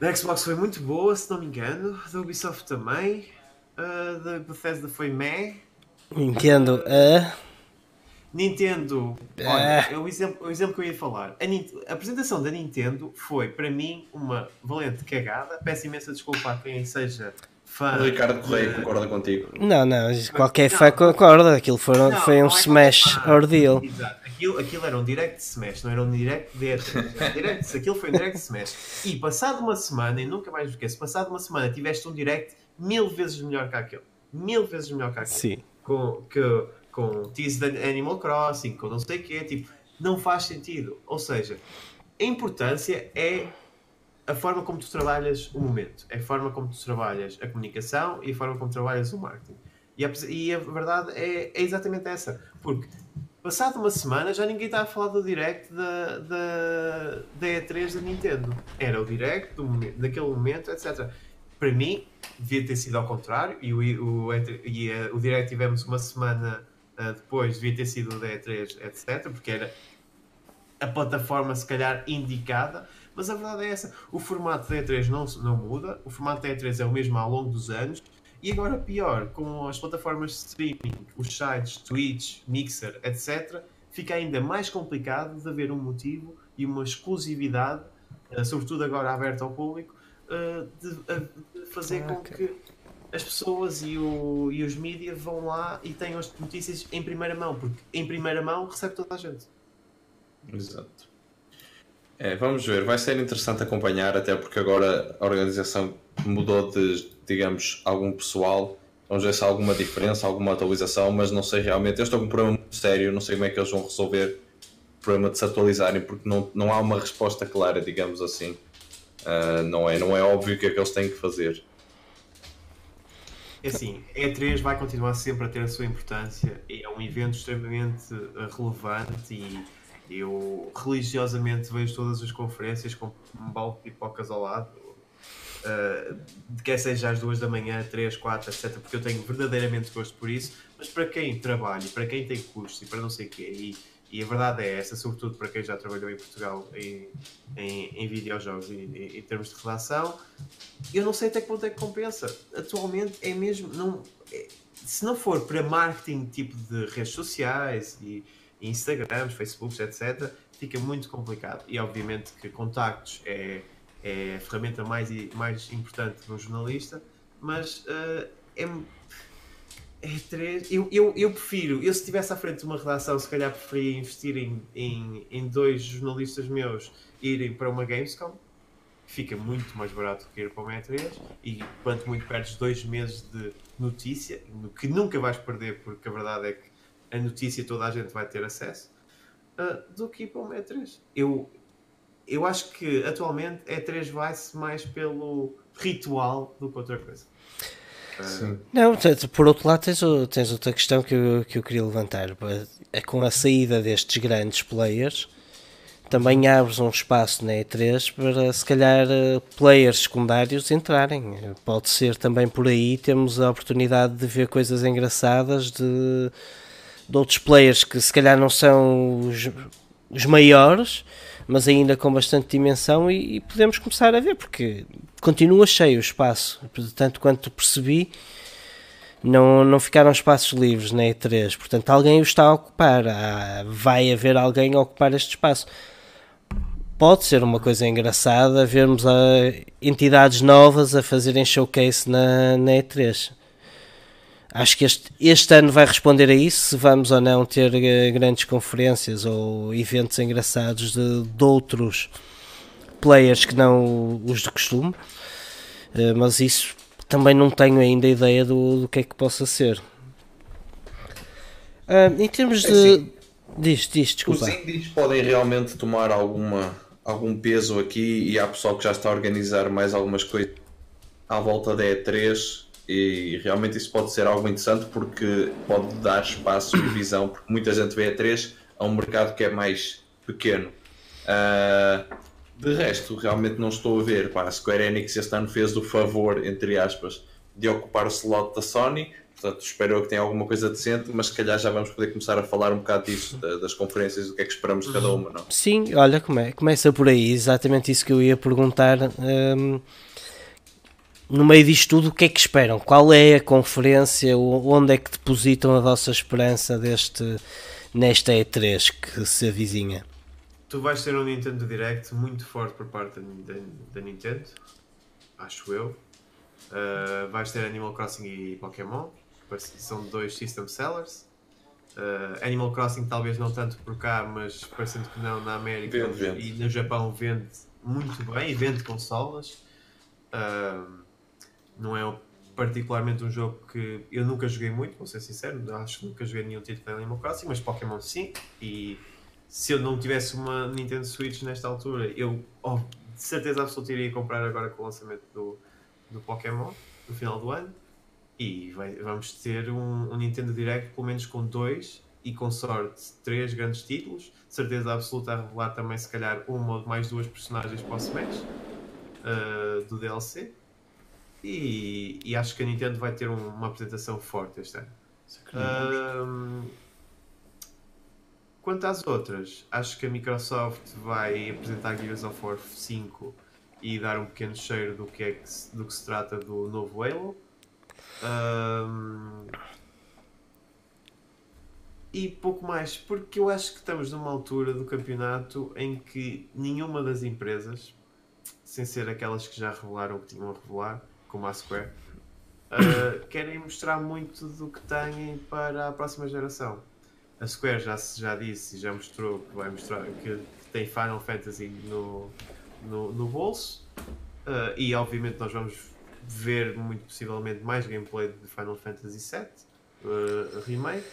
Speaker 2: da Xbox foi muito boa, se não me engano. Da Ubisoft também. Uh, da Bethesda foi meh.
Speaker 1: Entendo. Uh...
Speaker 2: Nintendo, olha, é o exemplo, o exemplo que eu ia falar. A, a apresentação da Nintendo foi, para mim, uma valente cagada. Peço imensa desculpa a quem seja fã.
Speaker 4: O Ricardo Correia
Speaker 2: de-
Speaker 4: concorda contigo.
Speaker 1: Não, não, qualquer
Speaker 2: Não,
Speaker 1: fã concorda. Aquilo foram,
Speaker 2: Não,
Speaker 1: foi um
Speaker 2: é
Speaker 1: smash
Speaker 2: fã.
Speaker 1: ordeal.
Speaker 2: Exato. Aquilo, aquilo era um direct smash, não era um direct de E3. Era direct, aquilo foi um direct smash. E passado uma semana, e nunca mais esqueço, passado uma semana tiveste um direct mil vezes melhor que aquele. Mil vezes melhor que aquele.
Speaker 1: Sim.
Speaker 2: Com, que, com tease de Animal Crossing, com não sei o quê, tipo, não faz sentido. Ou seja, a importância é a forma como tu trabalhas o momento, é a forma como tu trabalhas a comunicação e a forma como trabalhas o marketing. E a, e a verdade é, é exatamente essa, porque passado uma semana já ninguém está a falar do direct da, da, da E3 da Nintendo. Era o direct do momento, daquele momento, etc. Para mim, devia ter sido ao contrário, e o, o, E3 e, eh, o direct tivemos uma semana ah, depois, devia ter sido o da E3, etc. Porque era a plataforma se calhar indicada, mas a verdade é essa. O formato da E3 não, se- não muda, o formato da E3 é o mesmo ao longo dos anos, e agora pior, com as plataformas de streaming, os sites, Twitch, Mixer, etc., fica ainda mais complicado de haver um motivo e uma exclusividade, eh, sobretudo agora aberta ao público, eh, de, a- de fazer
Speaker 1: Ah,
Speaker 2: com que as pessoas e, o, e os mídias vão lá e tenham as notícias em primeira mão, porque em primeira mão recebe toda a gente.
Speaker 4: Exato. É, vamos ver, vai ser interessante acompanhar, até porque agora a organização mudou de, digamos, algum pessoal. Vamos ver se há alguma diferença, alguma atualização, mas não sei realmente. Eu estou com um problema muito sério, não sei como é que eles vão resolver o problema de se atualizarem, porque não, não há uma resposta clara, digamos assim. Ah, não, é, não é óbvio o que é que eles têm que fazer.
Speaker 2: É assim, a E3 vai continuar sempre a ter a sua importância, é um evento extremamente eh, relevante e eu religiosamente vejo todas as conferências com um balde de pipocas ao lado, eh, quer seja às duas da manhã, três, quatro, etc, porque eu tenho verdadeiramente gosto por isso, mas para quem trabalha, para quem tem custos e para não sei o quê, e, e a verdade é essa, sobretudo para quem já trabalhou em Portugal em, em, em videojogos e em, em termos de redação, eu não sei até que ponto é que compensa. Atualmente é mesmo. Não, é- se não for para marketing tipo de redes sociais e Instagrams, Facebooks, etc., fica muito complicado. E obviamente que contactos é, é a ferramenta mais, mais importante de um jornalista, mas eh, é. É três. Eu, eu, eu prefiro, eu se estivesse à frente de uma redação, se calhar preferia investir em, em, em dois jornalistas meus irem para uma Gamescom, fica muito mais barato que ir para uma E3 e quanto muito perdes dois meses de notícia, no que nunca vais perder, porque a verdade é que a notícia toda a gente vai ter acesso, ah, do que ir para uma E3. Eu, eu acho que atualmente a E3 vai-se mais pelo ritual do que outra coisa. Ah,
Speaker 4: Sim.
Speaker 1: Não, por outro lado tens, o- tens outra questão que eu, que eu queria levantar. É com a saída destes grandes players, também abres um espaço na E3 para se calhar eh, players secundários entrarem. Pode ser também por aí, temos a oportunidade de ver coisas engraçadas de, de outros players que se calhar não são os, os maiores, mas ainda com bastante dimensão e, e podemos começar a ver, porque continua cheio o espaço, tanto quanto percebi, não, não ficaram espaços livres na E3, portanto alguém o está a ocupar, Há- vai haver alguém a ocupar este espaço. Pode ser uma coisa engraçada vermos a entidades novas a fazerem showcase na, na E3. Acho que este, este ano vai responder a isso, se vamos ou não ter eh, grandes conferências ou eventos engraçados de, de outros players que não os de costume. Eh, mas isso também não tenho ainda ideia do, do que é que possa ser. Ah, em termos de.
Speaker 4: É assim,
Speaker 1: diz, diz,
Speaker 4: Os
Speaker 1: desculpa.
Speaker 4: indies podem realmente tomar alguma, algum peso aqui e há pessoal que já está a organizar mais algumas coisas à volta da E3 e realmente isso pode ser algo interessante porque pode dar espaço e visão, porque muita gente vê a E3 a um mercado que é mais pequeno. Ah, de resto, realmente não estou a ver. Pá, a Square Enix este ano fez o favor, entre aspas, de ocupar o slot da Sony. Portanto, espero que tenha alguma coisa decente, mas se calhar já vamos poder começar a falar um bocado disso, da- das conferências, do que é que esperamos de cada uma, não?
Speaker 1: Sim, olha, come, começa por aí, exatamente isso que eu ia perguntar. hum, no meio disto tudo, o que é que esperam? Qual é a conferência? Onde é que depositam a vossa esperança deste, nesta E3 que se avizinha?
Speaker 2: Tu vais ter um Nintendo Direct muito forte por parte da, da, da Nintendo, acho eu. Uh, vais ter Animal Crossing e Pokémon, são dois system sellers. Uh, Animal Crossing talvez não tanto por cá, mas parecendo que não na América
Speaker 4: Vende, vende.
Speaker 2: e no Japão vende muito bem e vende consolas. Uh, não é particularmente um jogo que eu nunca joguei muito, vou ser sincero, acho que nunca joguei nenhum título de Animal Crossing, mas Pokémon sim, e se eu não tivesse uma Nintendo Switch nesta altura, eu oh, de certeza absoluta iria comprar agora com o lançamento do, do Pokémon no final do ano. E vai, vamos ter um, um, Nintendo Direct pelo menos com dois e com sorte três grandes títulos. De certeza absoluta a revelar também se calhar uma ou mais duas personagens para o Smash uh, do DLC. E, e, acho que a Nintendo vai ter um, uma apresentação forte este ano. Uh, quanto às outras, acho que a Microsoft vai apresentar Gears of War 5 e dar um pequeno cheiro do que, é que se, do que se trata do novo Halo. Um, e pouco mais, porque eu acho que estamos numa altura do campeonato em que nenhuma das empresas, sem ser aquelas que já revelaram o que tinham a revelar, como a Square, uh, querem mostrar muito do que têm para a próxima geração. A Square já, já disse e já mostrou que vai mostrar que, que tem Final Fantasy no, no, no bolso. Uh, e obviamente nós vamos ver muito possivelmente mais gameplay de Final Fantasy VII uh, Remake.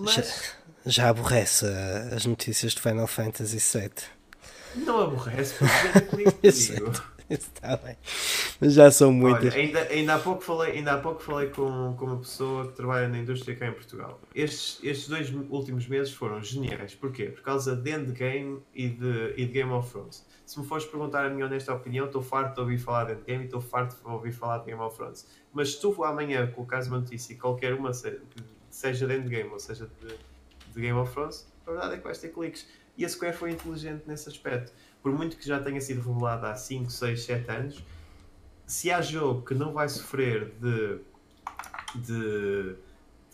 Speaker 1: Mas... Já, já aborrece as notícias de Final Fantasy VII.
Speaker 2: Não aborrece, porque é
Speaker 1: Está bem. Mas já são muitas.
Speaker 2: Olha, ainda, ainda há pouco falei, ainda há pouco falei com, com uma pessoa que trabalha na indústria cá em Portugal. Estes, estes dois últimos meses foram geniais. Porquê? Por causa de Endgame e de, e de Game of Thrones. Se me fores perguntar a minha honesta opinião, estou farto de ouvir falar de Endgame e estou farto de ouvir falar de Game of Thrones. Mas se tu amanhã colocares uma notícia, qualquer uma, seja de Endgame ou seja de, de Game of Thrones, a verdade é que vais ter cliques. E a Square foi inteligente nesse aspecto por muito que já tenha sido revelado há 5, 6, 7 anos, se há jogo que não vai sofrer de, de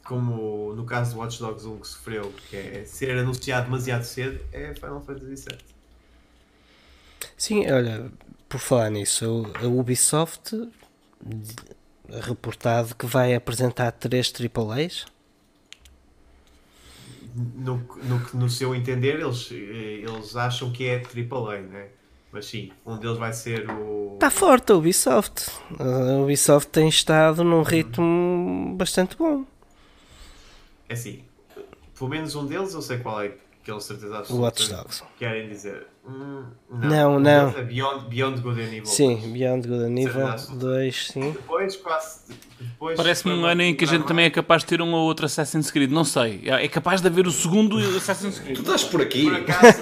Speaker 2: como no caso do Watch Dogs 1 que sofreu, que é ser anunciado demasiado cedo, é Final Fantasy VII.
Speaker 1: Sim, olha, por falar nisso, a Ubisoft reportado que vai apresentar três AAAs
Speaker 2: no, no, no seu entender, eles, eles acham que é AAA, né? Mas sim, um deles vai ser o.
Speaker 1: Está forte a Ubisoft. A Ubisoft tem estado num ritmo bastante bom.
Speaker 2: É assim, pelo menos um deles eu sei qual é que eles certeza absoluta
Speaker 1: Watch Dogs.
Speaker 2: querem dizer.
Speaker 1: Não, não. não.
Speaker 2: É Beyond, Beyond Good and Evil.
Speaker 1: Sim, Beyond Good and Evil 2, sim.
Speaker 2: Depois, quase.
Speaker 3: Parece-me um ano em que a gente também é capaz de ter um ou outro Assassin's Creed. Não sei. É capaz de haver o segundo Assassin's Creed.
Speaker 4: Tu estás por aqui?
Speaker 2: Por acaso.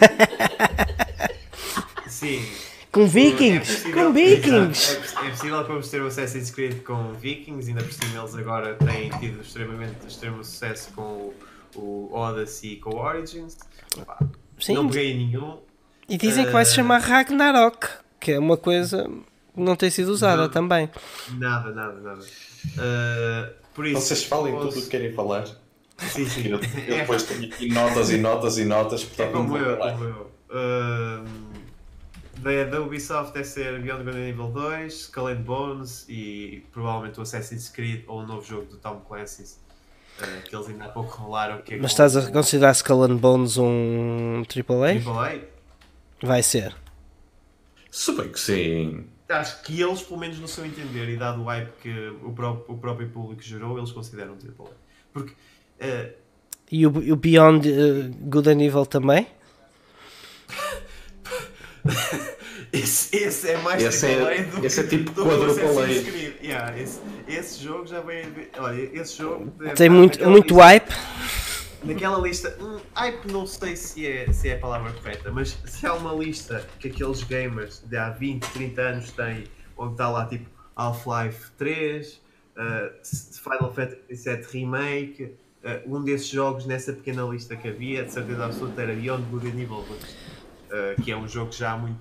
Speaker 2: sim.
Speaker 1: Com Vikings! É possível, com Vikings!
Speaker 2: É, é, possível que vamos ter o Assassin's Creed com Vikings, ainda por cima eles agora têm tido extremamente extremo sucesso com o, o Odyssey e com o Origins. Sim. Não peguei nenhum.
Speaker 1: E dizem que vai se eh, chamar Ragnarok, que é uma coisa que não tem sido usada
Speaker 2: não,
Speaker 1: também.
Speaker 2: Nada, nada, nada. Uh, por isso,
Speaker 4: Vocês falem tudo o que querem falar.
Speaker 2: Sim, sim.
Speaker 4: Eu, eu depois tenho aqui notas e notas e notas, portanto
Speaker 2: é como eu, como eu. Uh, da, da Ubisoft é ser Beyond Good and Evil 2, Skull and Bones e provavelmente o Assassin's Creed ou o novo jogo do Tom Clancy Uh, que eles ainda há pouco revelaram que é
Speaker 1: Mas estás a considerar Skull and Bones um AAA?
Speaker 2: AAA?
Speaker 1: Vai ser.
Speaker 4: Super que sim.
Speaker 2: Acho que eles, pelo menos no seu entender, e dado o hype que o próprio, o próprio público gerou, eles consideram AAA. Porque. Uh...
Speaker 1: E o, o Beyond uh, Good and Evil também?
Speaker 2: esse, esse é mais
Speaker 4: esse é, do esse é tipo quadruple
Speaker 2: yeah, esse, esse jogo já vem. Olha, esse jogo.
Speaker 1: Tem muito, muito lista, hype.
Speaker 2: Naquela lista, um, hype não sei se é, se é a palavra correta, mas se há uma lista que aqueles gamers de há 20, 30 anos têm, onde está lá tipo Half-Life 3, uh, Final Fantasy VII Remake, uh, um desses jogos nessa pequena lista que havia, de certeza absoluta, era Beyond Good and Evil 2 uh, que é um jogo que já há muito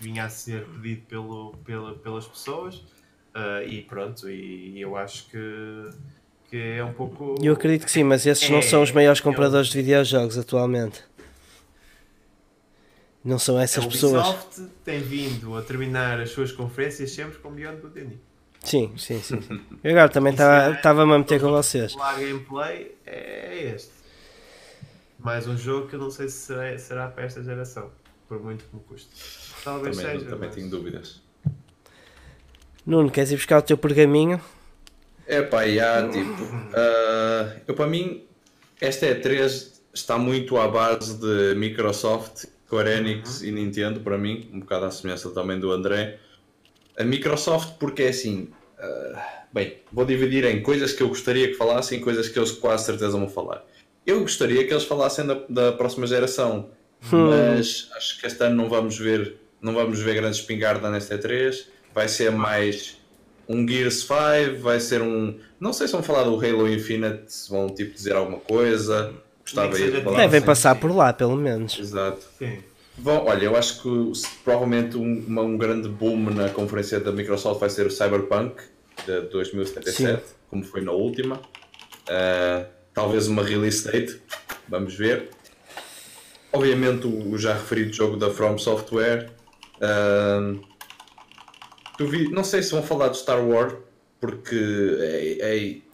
Speaker 2: vinha a ser pedido pelo, pela, pelas pessoas. Uh, e pronto, e, e, eu acho que Porque é um pouco.
Speaker 1: Eu acredito que sim, mas esses não são os maiores compradores de videojogos atualmente. Não são essas
Speaker 2: a
Speaker 1: pessoas.
Speaker 2: Ubisoft tem vindo a terminar as suas conferências sempre com Beyond Good and.
Speaker 1: Sim, sim, sim. sim. Eu agora também estava-me a meter com vocês.
Speaker 2: O gameplay é este. Mais um jogo que eu não sei se será, será para esta geração, por muito que me custe. Talvez
Speaker 4: Também,
Speaker 2: seja.
Speaker 4: também
Speaker 2: mas-
Speaker 4: tenho dúvidas.
Speaker 1: Nuno, queres ir buscar o teu pergaminho?
Speaker 4: É pá, já, tipo, ah, eu para mim, esta E3 está muito à base de Microsoft, Square Enix e Nintendo, para mim, um bocado à semelhança também do André. A Microsoft, porque é assim, ah, bem, vou dividir em coisas que eu gostaria que falassem e coisas que eles quase certeza vão falar. Eu gostaria que eles falassem da, da próxima geração, mas acho que este ano não vamos ver, não vamos ver grande espingarda nesta E3. Vai ser mais um Gears 5, vai ser um. Não sei se vão falar do Halo Infinite, se vão tipo dizer alguma coisa. Gostava aí de falar.
Speaker 1: Devem
Speaker 2: sim,
Speaker 1: passar
Speaker 2: sim.
Speaker 1: por lá, pelo menos.
Speaker 4: Exato.
Speaker 2: Sim.
Speaker 4: Bom, olha, eu acho que se- provavelmente um, uma- um grande boom na conferência da Microsoft vai ser o Cyberpunk de 2077, como foi na última. Ah, talvez uma release date, vamos ver. Obviamente o, o já referido jogo da From Software. Ah, tu vi- não sei se vão falar de Star Wars, porque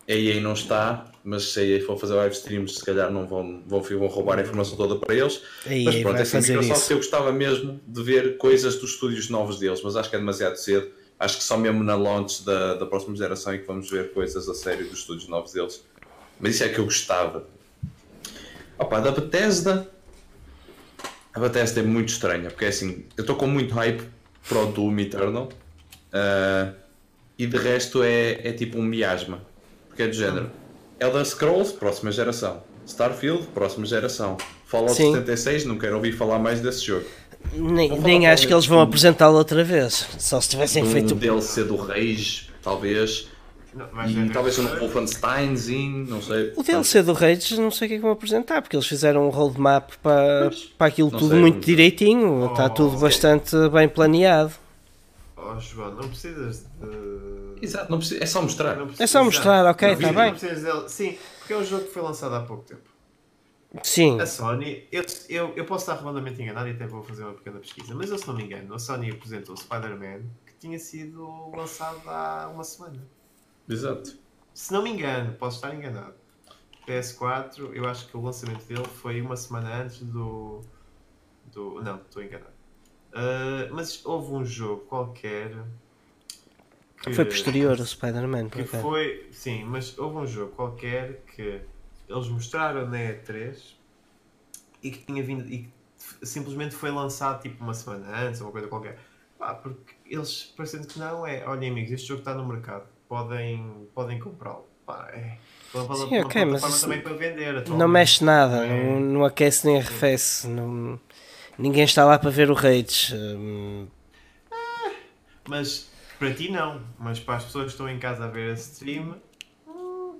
Speaker 4: a, EA não está, mas se a EA for fazer live streams, se calhar não vão, vão, vão roubar a informação toda para eles.
Speaker 1: Aí
Speaker 4: Mas pronto,
Speaker 1: vai
Speaker 4: assim,
Speaker 1: fazer
Speaker 4: Microsoft
Speaker 1: isso.
Speaker 4: eu gostava mesmo de ver coisas dos estúdios novos deles, mas acho que é demasiado cedo. Acho que só mesmo na launch da, da próxima geração é que vamos ver coisas a sério dos estúdios novos deles. Mas isso é que eu gostava. Opa, da Bethesda. A Bethesda é muito estranha, porque é assim, eu estou com muito hype para o Doom Eternal. Ah, e de resto é, é tipo um miasma. Porque é do género. Elder Scrolls, próxima geração. Starfield, próxima geração. Fallout
Speaker 1: Sim.
Speaker 4: 76, não quero ouvir falar mais desse jogo.
Speaker 1: Nem, nem acho que eles vão apresentá-lo outra vez. Só se tivessem
Speaker 4: Um
Speaker 1: feito.
Speaker 4: DLC do Rage, talvez.
Speaker 2: Não,
Speaker 4: E
Speaker 2: ser-
Speaker 4: talvez um Wolfensteinzinho, não sei.
Speaker 1: O DLC do Rage não sei o que é que vão apresentar, porque eles fizeram um roadmap para, para aquilo
Speaker 4: não
Speaker 1: tudo
Speaker 4: sei,
Speaker 1: muito direitinho, está
Speaker 2: Oh,
Speaker 1: tudo bastante bem planeado.
Speaker 2: Oh, João, não precisas de.
Speaker 4: Exato, não precisa, é só mostrar.
Speaker 2: Não
Speaker 1: É só mostrar, ok, está bem.
Speaker 2: não precisas dele. Sim, porque é um jogo que foi lançado há pouco tempo.
Speaker 1: Sim,
Speaker 2: A Sony, eu, eu, eu posso estar redondamente enganado e até vou fazer uma pequena pesquisa, mas eu se não me engano, a Sony apresentou o Spider-Man que tinha sido lançado há uma semana.
Speaker 4: Exato.
Speaker 2: Se não me engano, posso estar enganado. PS4, eu acho que o lançamento dele foi uma semana antes do. do não, estou enganado. Ah, mas houve um jogo qualquer. que-
Speaker 1: foi posterior ao Spider-Man.
Speaker 2: que
Speaker 1: acaso.
Speaker 2: foi, sim, mas houve um jogo qualquer que eles mostraram na E3 e que tinha vindo e que simplesmente foi lançado tipo uma semana antes ou uma coisa qualquer. Pá, porque eles parecendo que não é, olhem amigos, este jogo está no mercado, podem, podem comprá-lo. Pá, é. Uma,
Speaker 1: Sim,
Speaker 2: uma
Speaker 1: ok, mas isso
Speaker 2: também para vender.
Speaker 1: Não mexe nada,
Speaker 2: É.
Speaker 1: não, não aquece nem arrefece. Não, ninguém está lá para ver o Rage. hum,
Speaker 2: Mas para ti não, mas para as pessoas que estão em casa a ver esse stream hum,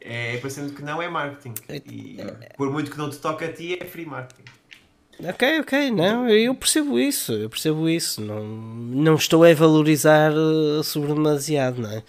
Speaker 2: é parecendo que não é marketing. E por muito que não te toque a ti, é free marketing.
Speaker 1: Ok, ok, não, eu percebo isso, eu percebo isso. Não, não estou a valorizar eh, sobre demasiado, não é?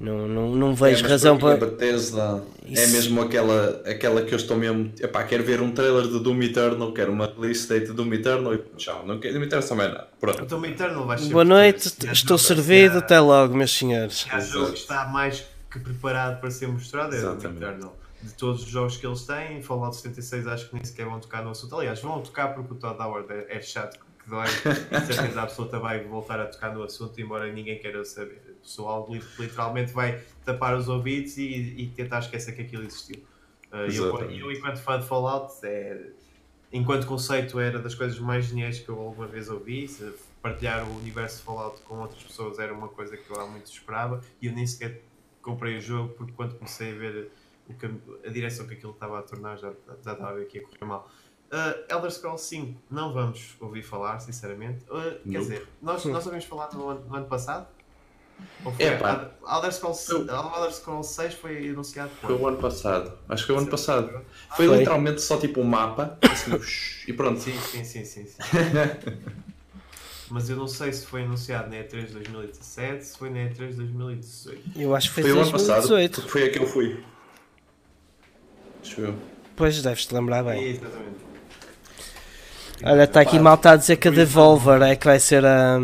Speaker 1: Não, não, não vejo
Speaker 4: É,
Speaker 1: razão
Speaker 4: para. A Bethesda é
Speaker 1: Isso.
Speaker 4: mesmo aquela, aquela que eu estou mesmo. Epá, quero ver um trailer de Doom Eternal, quero uma release date de Doom Eternal e tchau. Não, quero, não me interessa mais nada. Pronto.
Speaker 2: O Doom Eternal vai ser
Speaker 1: Boa noite,
Speaker 2: há
Speaker 1: estou servido, até logo, meus senhores.
Speaker 2: se há jogo que está mais que preparado para ser mostrado é o Doom. Eternal. De todos os jogos que eles têm, Fallout 76 acho que nem sequer vão tocar no assunto. Aliás, vão tocar porque o Todd Howard é, é chato que dói. De certeza absoluta vai voltar a tocar no assunto, embora ninguém queira saber. Pessoal li- literalmente vai tapar os ouvidos e, e tentar esquecer que aquilo existiu. Uh, eu, eu, enquanto fã de Fallout, é, enquanto conceito, era das coisas mais geniais que eu alguma vez ouvi. Se partilhar o universo de Fallout com outras pessoas era uma coisa que eu há muito esperava e eu nem sequer comprei o jogo porque quando comecei a ver a direção que aquilo estava a tornar já, já estava a ver que ia correr mal. Uh, Elder Scrolls 5 não vamos ouvir falar, sinceramente. Uh, quer dizer, nós, nós ouvimos falar no ano, no ano passado? Ou foi?
Speaker 4: Epá.
Speaker 2: Elder, Scrolls,
Speaker 4: Eu-
Speaker 2: Elder Scrolls 6 foi anunciado
Speaker 4: Foi o ano passado. Acho que foi o ano passado.
Speaker 2: Foi.
Speaker 4: Foi
Speaker 1: Foi.
Speaker 4: literalmente só tipo um mapa assim, e pronto.
Speaker 2: Sim, sim, sim, sim. sim. mas eu não sei se foi anunciado na E3 de 2017, se foi na E3 de 2018.
Speaker 1: Eu acho que foi,
Speaker 4: Foi o ano passado,
Speaker 1: 2018.
Speaker 4: porque foi a que eu fui. Acho eu.
Speaker 1: Pois deves-te lembrar
Speaker 2: É,
Speaker 1: bem.
Speaker 2: exatamente.
Speaker 1: Olha, está aqui malta a dizer que a Devolver é que vai ser a.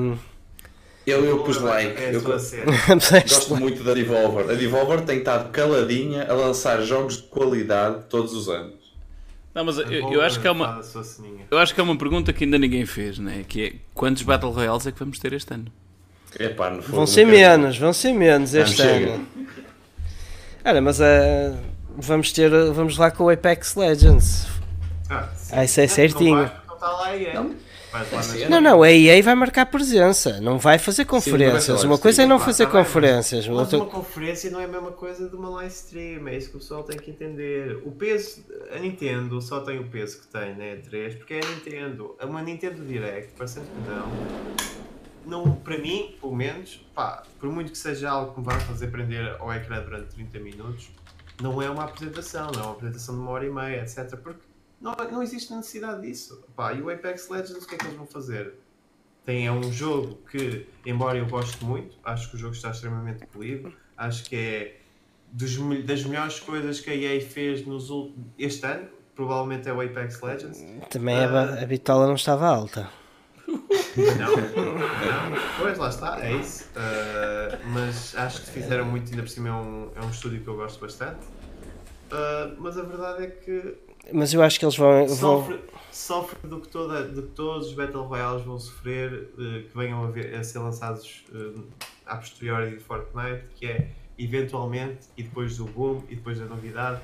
Speaker 4: Eu, eu pus like.
Speaker 2: É
Speaker 4: Eu gosto muito da Devolver. A Devolver tem estado caladinha a lançar jogos de qualidade todos os anos.
Speaker 3: Não, mas eu, eu acho que é uma. Eu acho que é uma pergunta que ainda ninguém fez, né? Que é quantos Battle Royales é que vamos ter este ano?
Speaker 4: Epá, no fogo,
Speaker 1: Vão ser
Speaker 4: não
Speaker 1: menos, vão ser menos este ano. Olha, mas ah, vamos ter. Vamos lá com o Apex Legends.
Speaker 2: Ah, sim.
Speaker 1: Ah, isso é
Speaker 2: Não
Speaker 1: certinho.
Speaker 2: vai, Não está lá aí, é. Nas-
Speaker 1: Não, não, a EA vai marcar presença, não vai fazer conferências.
Speaker 4: falar
Speaker 1: Uma coisa é não fazer
Speaker 2: tá bem,
Speaker 1: conferências.
Speaker 2: Mas
Speaker 1: outra-
Speaker 2: uma conferência não é a mesma coisa de uma live stream, é isso que o pessoal tem que entender. O peso, a Nintendo só tem o peso que tem na E3 porque é a Nintendo. Uma Nintendo Direct, parecendo que não, não, para mim, pelo menos, pá, por muito que seja algo que me vá fazer prender ao ecrã durante 30 minutos, não é uma apresentação, não é uma apresentação de uma hora e meia, etc. Porque não, não existe necessidade disso. Pá, e o Apex Legends, o que é que eles vão fazer? Tem é um jogo que, embora eu goste muito, acho que o jogo está extremamente polido, acho que é dos das melhores coisas que a EA fez nos este ano, provavelmente é o Apex Legends.
Speaker 1: Também a, ba- a bitola não estava alta.
Speaker 2: Não, não, pois lá está, é isso. Uh, mas acho que fizeram muito, ainda por cima é um, é um estúdio que eu gosto bastante. Uh, mas a verdade é que
Speaker 1: Mas eu acho que eles vão. vão...
Speaker 2: sofre, sofre do que, toda, do que todos os Battle Royales vão sofrer, uh, que venham a, ver- a ser lançados uh, a posteriori de Fortnite, que é eventualmente, e depois do boom, e depois da novidade,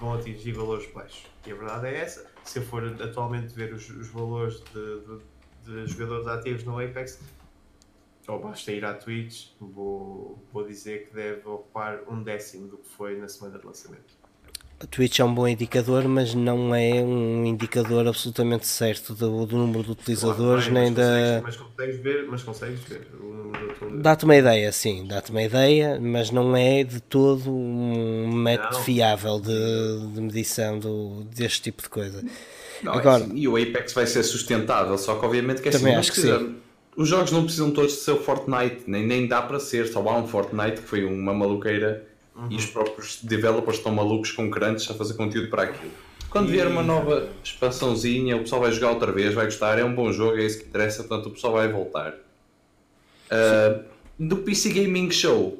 Speaker 2: vão atingir valores baixos. E a verdade é essa. Se eu for atualmente ver os, os valores de, de- de jogadores ativos no Apex, ou basta ir à Twitch, vou, vou dizer que deve ocupar um décimo do que foi na semana de lançamento.
Speaker 1: A Twitch é um bom indicador, mas não é um indicador absolutamente certo do, do número de utilizadores,
Speaker 2: Claro, bem,
Speaker 1: nem
Speaker 2: mas
Speaker 1: da.
Speaker 2: consegues- Mas consegues ver, mas consegues ver o número de.
Speaker 1: Dá-te uma ideia, sim, dá-te uma ideia, mas não é de todo um método
Speaker 2: Não.
Speaker 1: fiável de, de medição do, deste tipo de coisa.
Speaker 4: Não,
Speaker 1: Agora-
Speaker 4: é assim, e o Apex vai ser sustentável, só que obviamente que é assim,
Speaker 1: Também
Speaker 4: não
Speaker 1: acho que
Speaker 4: precisa- Os jogos não precisam todos de ser o Fortnite, nem, nem dá para ser, só há um Fortnite que foi uma maluqueira e os próprios developers estão malucos com crunch a fazer conteúdo para aquilo. Quando vier uma nova expansãozinha, o pessoal vai jogar outra vez, vai gostar, é um bom jogo, é isso que interessa, portanto o pessoal vai voltar. Ah, do PC Gaming Show,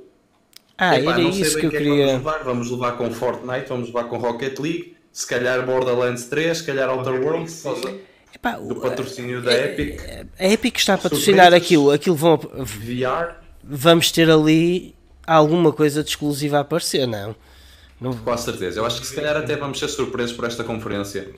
Speaker 1: Ah,
Speaker 4: Epá,
Speaker 1: era
Speaker 4: não sei
Speaker 1: isso
Speaker 4: bem
Speaker 1: que eu
Speaker 4: é
Speaker 1: queria.
Speaker 4: vamos levar. Vamos levar com Fortnite, vamos levar com Rocket League, se calhar Borderlands 3, se calhar Outer Worlds,
Speaker 1: Epá,
Speaker 4: do
Speaker 1: o-
Speaker 4: patrocínio da Epic,
Speaker 1: a Epic está a patrocinar aquilo, aquilo vão,
Speaker 4: VR,
Speaker 1: vamos ter ali alguma coisa de exclusiva a aparecer, não? não
Speaker 4: com certeza. Eu acho que se calhar até vamos ser surpresos por esta conferência.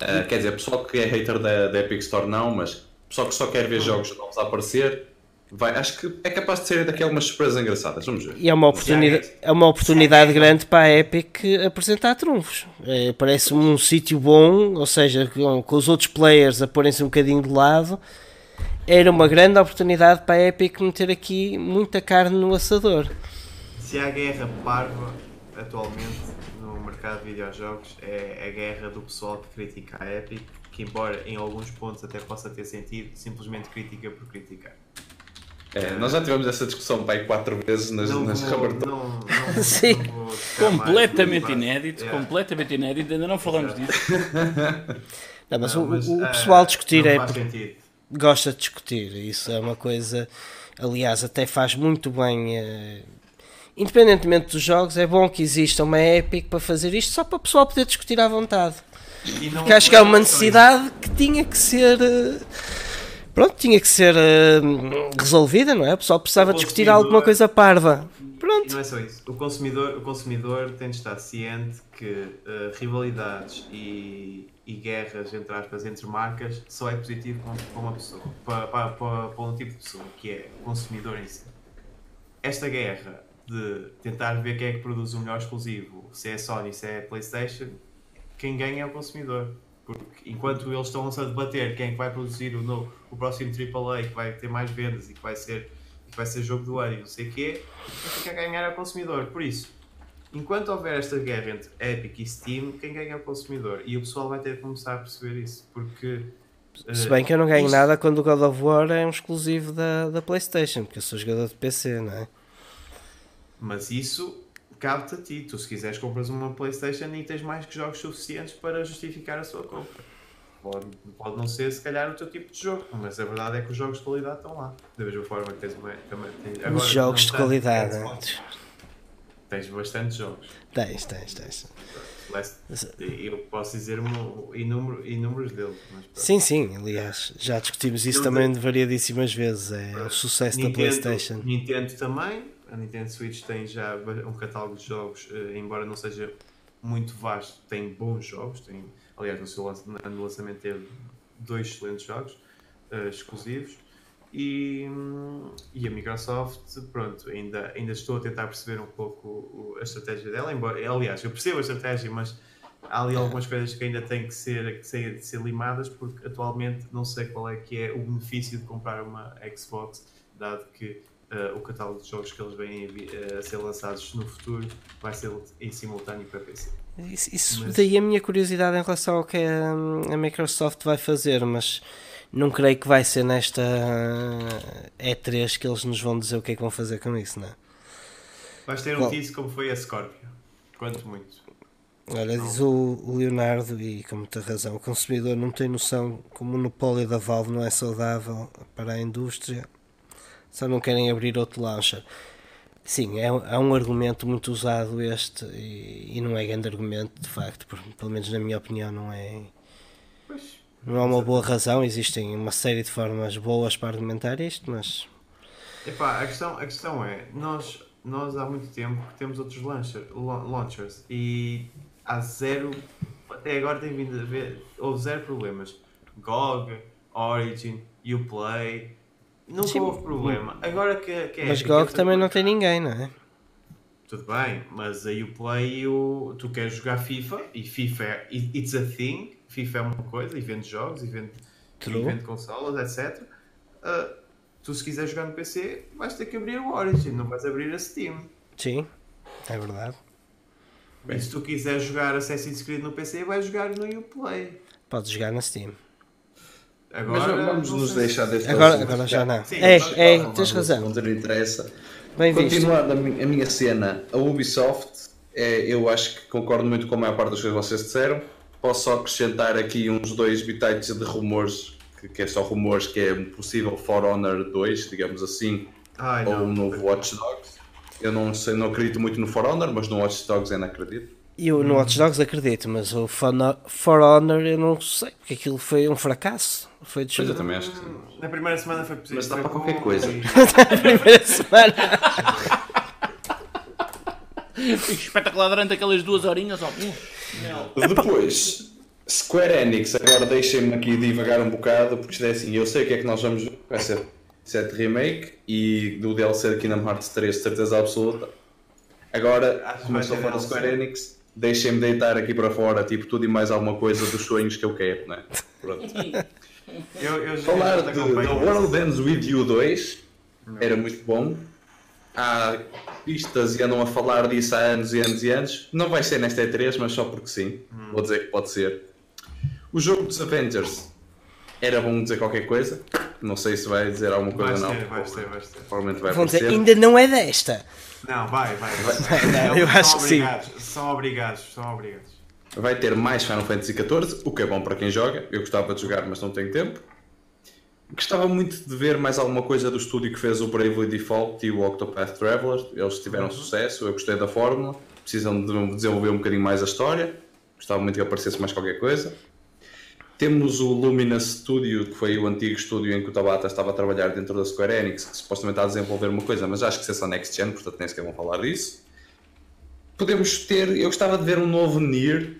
Speaker 4: Ah, quer dizer, pessoal que é hater da, da Epic Store não, mas pessoal que só quer ver jogos novos a aparecer, vai, acho que é capaz de ser daqui algumas surpresas engraçadas. Vamos ver.
Speaker 1: E é uma oportunidade, é uma oportunidade grande para a Epic apresentar trunfos. É, Parece-me um sítio bom, ou seja, com, com os outros players a porem-se um bocadinho de lado. Era uma grande oportunidade para a Epic meter aqui muita carne no assador.
Speaker 2: Se há guerra parva atualmente no mercado de videojogos é a guerra do pessoal que critica a Epic, que embora em alguns pontos até possa ter sentido, simplesmente critica por criticar.
Speaker 4: É, nós já tivemos essa discussão pai quatro vezes nas,
Speaker 2: Não
Speaker 4: nas
Speaker 2: vou, não, não,
Speaker 1: Sim.
Speaker 2: mais,
Speaker 3: Completamente
Speaker 2: mas-
Speaker 3: inédito,
Speaker 2: Yeah.
Speaker 3: completamente inédito, ainda não falamos disso.
Speaker 1: Não, mas
Speaker 2: Não,
Speaker 1: o,
Speaker 2: mas,
Speaker 1: o
Speaker 2: ah,
Speaker 1: pessoal discutir
Speaker 2: não
Speaker 1: é
Speaker 2: faz
Speaker 1: porque
Speaker 2: sentido.
Speaker 1: Gosta de discutir. Isso é uma coisa, aliás, até faz muito bem. eh, independentemente dos jogos, é bom que exista uma Epic para fazer isto, só para o pessoal poder discutir à vontade. Porque acho que é uma
Speaker 2: só
Speaker 1: necessidade que tinha que ser. eh, Pronto, tinha que ser eh, resolvida, não é? O pessoal precisava
Speaker 2: O
Speaker 1: discutir alguma coisa parva. Pronto.
Speaker 2: não é só isso. O consumidor, o consumidor tem de estar ciente que rivalidades e, e guerras, entre aspas, entre marcas só é positivo para- uma pessoa, para, para, para, para um tipo de pessoa, que é o consumidor em si. Esta guerra de tentar ver quem é que produz o melhor exclusivo, se é Sony, se é Playstation, quem ganha é o consumidor. Porque enquanto eles estão a debater quem é que vai produzir o, novo, o próximo AAA que vai ter mais vendas e que vai ser, que vai ser jogo do ano e não sei o quê, quem fica a ganhar é o consumidor. Por isso, enquanto houver esta guerra entre Epic e Steam, quem ganha é o consumidor. E o pessoal vai ter que começar a perceber isso. Porque
Speaker 1: Se
Speaker 2: Eh,
Speaker 1: bem que eu não ganho nada quando o God of War é um exclusivo da, da PlayStation, porque eu sou jogador de PC, não é?
Speaker 2: Mas isso cabe-te a ti. Tu, se quiseres, compras uma PlayStation e tens mais que jogos suficientes para justificar a sua compra. Pode, pode não ser, se calhar, o teu tipo de jogo, mas a verdade é que os jogos de qualidade estão lá. Da mesma forma que tens uma. Também, tens, agora,
Speaker 1: jogos de qualidade.
Speaker 2: Tens bastantes jogos.
Speaker 1: Tens, tens, tens.
Speaker 2: Eu posso dizer inúmero- inúmeros deles.
Speaker 1: Sim, sim, aliás, já discutimos isso
Speaker 2: Eu
Speaker 1: também variadíssimas vezes. É o sucesso da
Speaker 2: Nintendo,
Speaker 1: PlayStation.
Speaker 2: Nintendo também. A Nintendo Switch tem já um catálogo de jogos, eh, embora não seja muito vasto, tem bons jogos. Tem, aliás, no seu no lançamento teve dois excelentes jogos eh, exclusivos. E, hum, e a Microsoft, pronto, ainda, ainda estou a tentar perceber um pouco a estratégia dela. Embora, aliás, eu percebo a estratégia, mas há ali algumas coisas que ainda têm que ser, que ser, ser limadas, porque atualmente não sei qual é que é o benefício de comprar uma Xbox, dado que eh, o catálogo de jogos que eles vêm a eh, a ser lançados no futuro vai ser em simultâneo para PC.
Speaker 1: Isso, isso
Speaker 2: Mas-
Speaker 1: daí a minha curiosidade em relação ao que a, a Microsoft vai fazer, mas não creio que vai ser nesta E3 que eles nos vão dizer o que é que vão fazer com isso, não é?
Speaker 2: Vais ter um tease como foi a Scorpio. Quanto muito.
Speaker 1: Olha, diz o, Leonardo, e com muita razão, o consumidor não tem noção que o monopólio da Valve não é saudável para a indústria, só não querem abrir outro launcher. Sim, é, um- é um argumento muito usado este, e, e não é grande argumento, de facto, por- pelo menos na minha opinião, não é, não é uma boa razão. Existem uma série de formas boas para argumentar isto, mas
Speaker 2: Epá, a questão, a questão é, nós, nós há muito tempo que temos outros launcher, la- launchers e há zero, até agora tem vindo a ver, houve zero problemas. GOG, Origin, Uplay, nunca
Speaker 1: Sim,
Speaker 2: houve problema. Agora que, que é
Speaker 1: mas GOG também não tem ninguém, não é?
Speaker 2: Tudo bem, mas a Uplay, e o, tu queres jogar FIFA e FIFA é, it- it's a thing, FIFA é uma coisa e vende jogos e vende, e vende consolas, etc. Ah, tu se quiseres jogar no PC vais ter que abrir o Origin, não vais abrir a Steam.
Speaker 1: Sim, é verdade.
Speaker 2: E se tu quiseres jogar Assassin's Creed no PC vais jogar no Uplay.
Speaker 1: Podes jogar na Steam.
Speaker 2: Agora,
Speaker 4: Mas vamos
Speaker 2: não
Speaker 4: nos deixar deste
Speaker 1: Agora, agora já não.
Speaker 2: Sim,
Speaker 1: É, é,
Speaker 2: falar,
Speaker 1: tens razão.
Speaker 4: Não interessa.
Speaker 1: Bem visto.
Speaker 4: Continuando a mi- a minha cena, a Ubisoft, é, eu acho que concordo muito com a maior parte das coisas que vocês disseram. Posso só acrescentar aqui uns dois bitites de rumores, que, que é só rumores, que é um possível For Honor 2, digamos assim,
Speaker 2: Ai,
Speaker 4: ou
Speaker 2: não.
Speaker 4: um novo Watch Dogs. Eu não, sei, não acredito muito no For Honor, mas no Watch Dogs ainda acredito.
Speaker 1: Eu no Watch Dogs acredito, mas o For Honor- For Honor eu não sei, porque aquilo foi um fracasso. Foi de
Speaker 4: Pois eu também acho que sim.
Speaker 2: Na primeira semana foi possível.
Speaker 4: Mas dá para qualquer coisa.
Speaker 1: na primeira semana.
Speaker 3: Espetacular durante aquelas duas horinhas. Ó.
Speaker 4: Depois, Square Enix, agora deixem-me aqui divagar um bocado, porque isto é assim, eu sei o que é que nós vamos ver, vai ser 7 Remake e do DLC de Kingdom Hearts 3, certeza absoluta. Agora,
Speaker 2: ter
Speaker 4: fora da
Speaker 2: DLC.
Speaker 4: Square Enix, deixem-me deitar aqui para fora, tipo, tudo e mais alguma coisa dos sonhos que eu quero, né? Pronto.
Speaker 2: Eu, eu já
Speaker 4: Falar de The World Ends With You 2 era muito bom. Há pistas e andam a falar disso há anos e anos e anos. Não vai ser nesta E3, mas só porque sim. Vou dizer que pode ser. O jogo dos Avengers era bom dizer qualquer coisa. Não sei se vai dizer alguma coisa
Speaker 2: Vais
Speaker 4: ou não.
Speaker 2: ter, vais ter, vais ter.
Speaker 4: Provavelmente vai
Speaker 1: Vão dizer, ainda não é desta.
Speaker 2: Não, vai, vai. vai.
Speaker 1: Não, eu
Speaker 2: São
Speaker 1: acho que sim.
Speaker 2: São obrigados, são obrigados.
Speaker 4: Vai ter mais Final Fantasy XIV, o que é bom para quem joga. Eu gostava de jogar, mas não tenho tempo. Gostava muito de ver mais alguma coisa do estúdio que fez o Bravely Default e o Octopath Traveler. Eles tiveram sucesso, eu gostei da fórmula. Precisam de desenvolver um bocadinho mais a história. Gostava muito que aparecesse mais qualquer coisa. Temos o Luminous Studio, que foi o antigo estúdio em que o Tabata estava a trabalhar dentro da Square Enix, que supostamente está a desenvolver uma coisa, mas acho que isso é só Next Gen, portanto nem sequer vão falar disso. Podemos ter. Eu gostava de ver um novo Nier,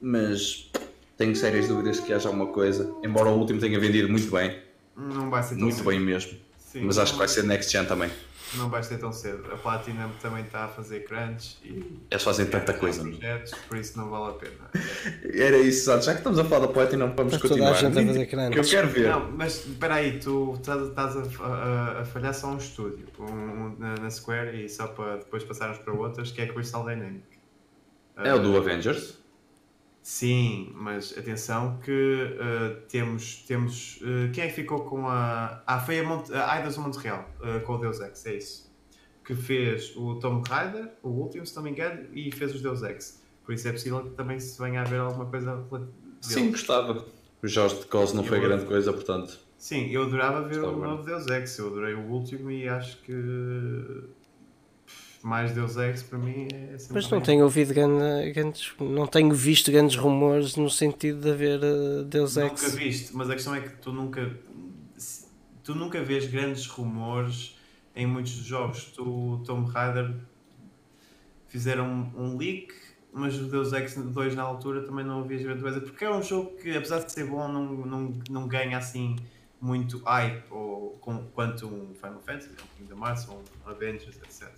Speaker 4: mas tenho sérias dúvidas que haja alguma coisa. Embora o último tenha vendido muito bem,
Speaker 2: Não vai ser tão
Speaker 4: muito
Speaker 2: cedo.
Speaker 4: bem mesmo.
Speaker 2: Sim,
Speaker 4: Mas acho que vai ser Next Gen também.
Speaker 2: Não vai ser tão cedo. A Platinum também está a fazer crunch e.
Speaker 4: Eles fazem tanta coisa.
Speaker 2: projetos, por isso não vale a pena.
Speaker 4: Era isso, Santos. Já que estamos a falar da Platinum, vamos
Speaker 1: toda
Speaker 4: continuar.
Speaker 1: a gente a fazer crunch.
Speaker 4: Que eu quero ver.
Speaker 2: Não, mas espera aí, tu estás, estás a, a- a falhar só um estúdio um, um na, na Square e só para depois passarmos para outras, que é a Crystal Dynamics.
Speaker 4: É o do
Speaker 2: Ah,
Speaker 4: Avengers?
Speaker 2: Sim, mas atenção que uh, temos. temos uh, quem é que ficou com a. Ah, foi a, Monte, a Aidas Montreal uh, com o Deus Ex, é isso. Que fez o Tom Raider, o último, se não me engano, e fez os Deus Ex. Por isso é possível que também se venha a ver alguma coisa dele.
Speaker 4: Sim, gostava. O Jorge de Cos não foi eu grande coisa, portanto.
Speaker 2: Sim, eu adorava ver o novo Deus Ex. Eu adorei o último e acho que mais Deus Ex para mim é sempre
Speaker 1: Mas não bem. tenho ouvido grandes, não tenho visto grandes rumores no sentido de haver uh, Deus Ex.
Speaker 2: Nunca viste, mas a questão é que tu nunca tu nunca vês grandes rumores em muitos jogos. Tu, Tomb Raider fizeram um, um leak, mas o Deus Ex 2 na altura também não havias grande coisa, porque é um jogo que apesar de ser bom não, não, não ganha assim muito hype ou com, quanto um Final Fantasy, um Kingdom Hearts ou um Avengers, etc.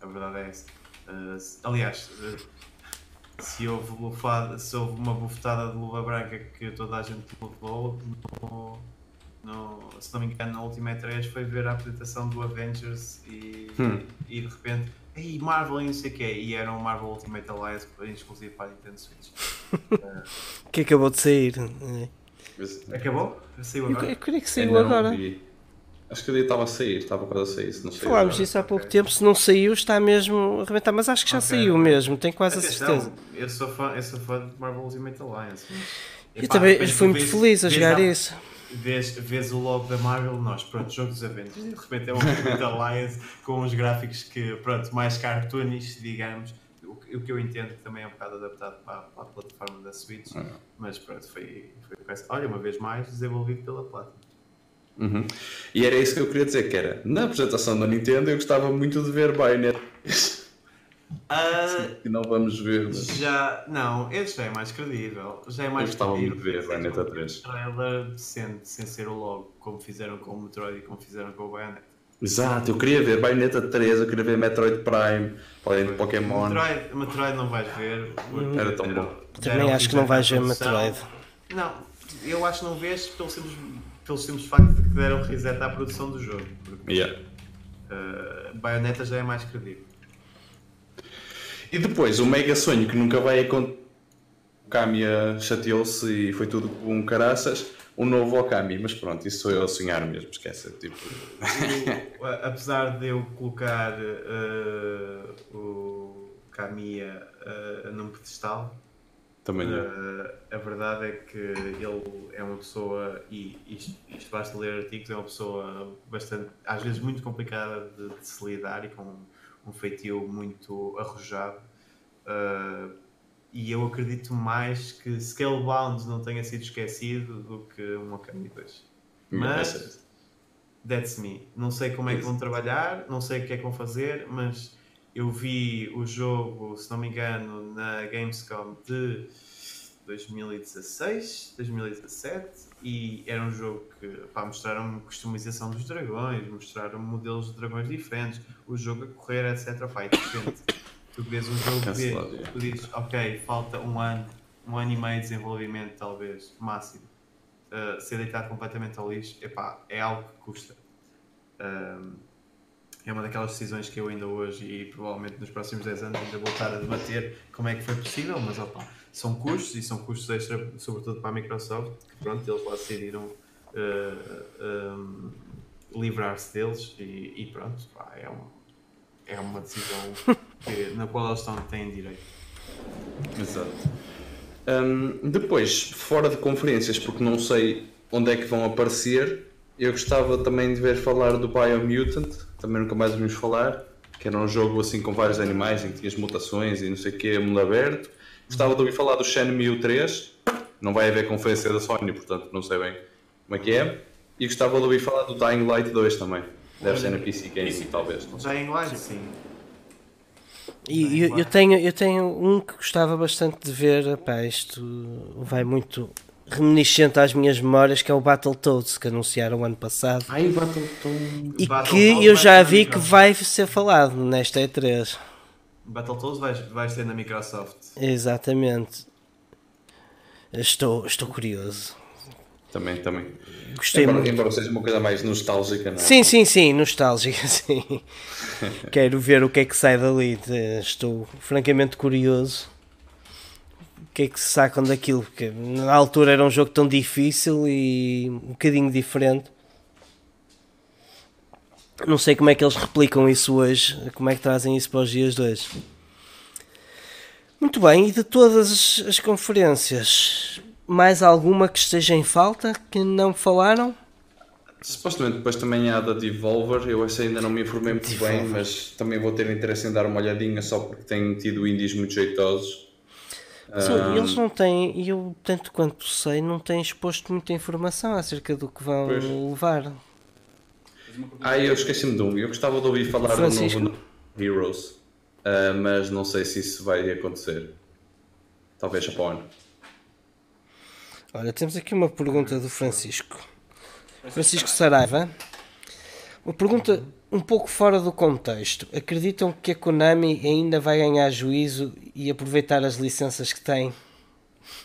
Speaker 2: A verdade é essa. Uh, aliás, uh, se, houve lufada, se houve uma bufetada de luva branca que toda a gente levou, no, no, se não me engano, na última E3 foi ver a apresentação do Avengers e, hum. e de repente, ei, Marvel e não sei o quê, e era um Marvel Ultimate Alliance exclusivo para a Nintendo Switch.
Speaker 1: uh, que acabou de sair.
Speaker 2: Acabou? Saiu agora?
Speaker 1: Eu, eu queria que saiu agora.
Speaker 4: Acho que o dia estava a sair, estava quase a sair. Se não
Speaker 1: Falámos disso há pouco okay. tempo, se não saiu está mesmo a arrebentar, mas acho que já okay. saiu mesmo, tenho quase Atenção, a certeza.
Speaker 2: Eu sou fã, eu sou fã de Marvel Ultimate Alliance.
Speaker 1: Mas... Eu também fui muito feliz a jogar isso.
Speaker 2: Vês, vês o logo da Marvel, nós, pronto, jogo dos Avengers, e de repente é um Ultimate Alliance com uns gráficos que, pronto, mais cartoonish, digamos. O, o que eu entendo que também é um bocado adaptado para, para a plataforma da Switch, uhum. mas pronto, foi, foi, olha, uma vez mais, desenvolvido pela Platinum.
Speaker 4: Uhum. E era isso que eu queria dizer, que era, na apresentação da Nintendo eu gostava muito de ver Bayonetta. Uh, que não vamos ver. Mas...
Speaker 2: Já, não, esse já é mais credível. Já é mais
Speaker 4: eu gostava muito de ver Bayonetta 3.
Speaker 2: Um trailer decente, sem ser o logo, como fizeram com o Metroid e como fizeram com o Bayonetta.
Speaker 4: Exato, eu queria ver Bayonetta 3, eu queria ver Metroid Prime, além de Pokémon.
Speaker 2: Metroid, Metroid não vais ver.
Speaker 4: Era tão bom.
Speaker 1: Também acho que não vais ver Metroid.
Speaker 2: Não, eu acho que não vês pelo simples pelo simples facto de que deram reset à produção do jogo. Porque,
Speaker 4: yeah.
Speaker 2: uh, Bayonetta já é mais credível.
Speaker 4: E depois, o mega sonho que nunca vai acontecer. O Kamiya chateou-se e foi tudo com um caraças. Um novo Okami, mas pronto, isso sou eu a sonhar mesmo, esquece. Tipo...
Speaker 2: O, apesar de eu colocar uh, o Kamiya uh, num pedestal,
Speaker 4: também uh,
Speaker 2: A verdade é que ele é uma pessoa, e isto, isto basta ler artigos, é uma pessoa bastante, às vezes muito complicada de, de se lidar e com um feitio muito arrojado. Uh, e eu acredito mais que Scalebound não tenha sido esquecido do que um Okami 2. Mas, that's me. Não sei como é que vão trabalhar, não sei o que é que vão fazer, mas eu vi o jogo, se não me engano, na Gamescom de 2016, 2017 e era um jogo que pá, mostraram customização dos dragões, mostraram modelos de dragões diferentes, o jogo a correr, etc. Pá, e de repente tu vês um jogo que tu dizes, ok, falta um ano, um ano e meio de desenvolvimento, talvez, máximo, uh, ser deitado completamente ao lixo, epá, é algo que custa. Um, é uma daquelas decisões que eu ainda hoje e provavelmente nos próximos 10 anos ainda vou estar a debater como é que foi possível, mas opa, são custos e são custos extra, sobretudo para a Microsoft, que pronto, eles lá decidiram uh, eh, um, ehm, livrar-se deles e, e pronto, pá, é, um, é uma decisão que, na qual eles estão, têm direito.
Speaker 4: Exato. Um, depois, fora de conferências, porque não sei onde é que vão aparecer, eu gostava também de ver falar do Biomutant, também nunca mais ouvimos falar, que era um jogo assim com vários animais em que tinhas mutações e não sei o que, mundo aberto. Gostava de ouvir falar do Shenmue 3, não vai haver conferência da Sony, portanto não sei bem como é que é. E gostava de ouvir falar do Dying Light 2 também. Deve ser na PC Gaming, talvez.
Speaker 2: Dying Light, sim.
Speaker 1: E eu, eu, tenho, eu tenho um que gostava bastante de ver, pá, isto vai muito reminiscente às minhas memórias, que é o Battletoads, que anunciaram ano passado.
Speaker 4: Ai, Battletoads.
Speaker 1: E que eu já vi que vai ser falado nesta
Speaker 2: E3. Battletoads vai, vai ser na Microsoft.
Speaker 1: Exatamente. Estou, estou curioso.
Speaker 4: Também, também.
Speaker 1: Gostei
Speaker 4: embora,
Speaker 1: muito.
Speaker 4: embora seja uma coisa mais nostálgica, não é?
Speaker 1: Sim, sim, sim, nostálgica, sim. Quero ver o que é que sai dali. Estou francamente curioso que é que se sacam daquilo, porque na altura era um jogo tão difícil e um bocadinho diferente. Não sei como é que eles replicam isso hoje, como é que trazem isso para os dias de hoje. Muito bem, e de todas as conferências, mais alguma que esteja em falta que não falaram?
Speaker 4: Supostamente depois também há da Devolver, eu esse ainda não me informei muito
Speaker 1: Devolver.
Speaker 4: bem, mas também vou ter interesse em dar uma olhadinha só porque tenho tido indies muito jeitosos.
Speaker 1: Sim,
Speaker 4: Ah,
Speaker 1: eles não têm, e eu tanto quanto sei, não têm exposto muita informação acerca do que vão
Speaker 4: Pois.
Speaker 1: levar.
Speaker 4: Ah, eu esqueci-me de um. Eu gostava de ouvir falar
Speaker 1: Francisco?
Speaker 4: do novo Heroes, ah, mas não sei se isso vai acontecer. Talvez para o ano.
Speaker 1: Olha, temos aqui uma pergunta do Francisco. Francisco Saraiva. Uma pergunta um pouco fora do contexto. Acreditam que a Konami ainda vai ganhar juízo e aproveitar as licenças que tem?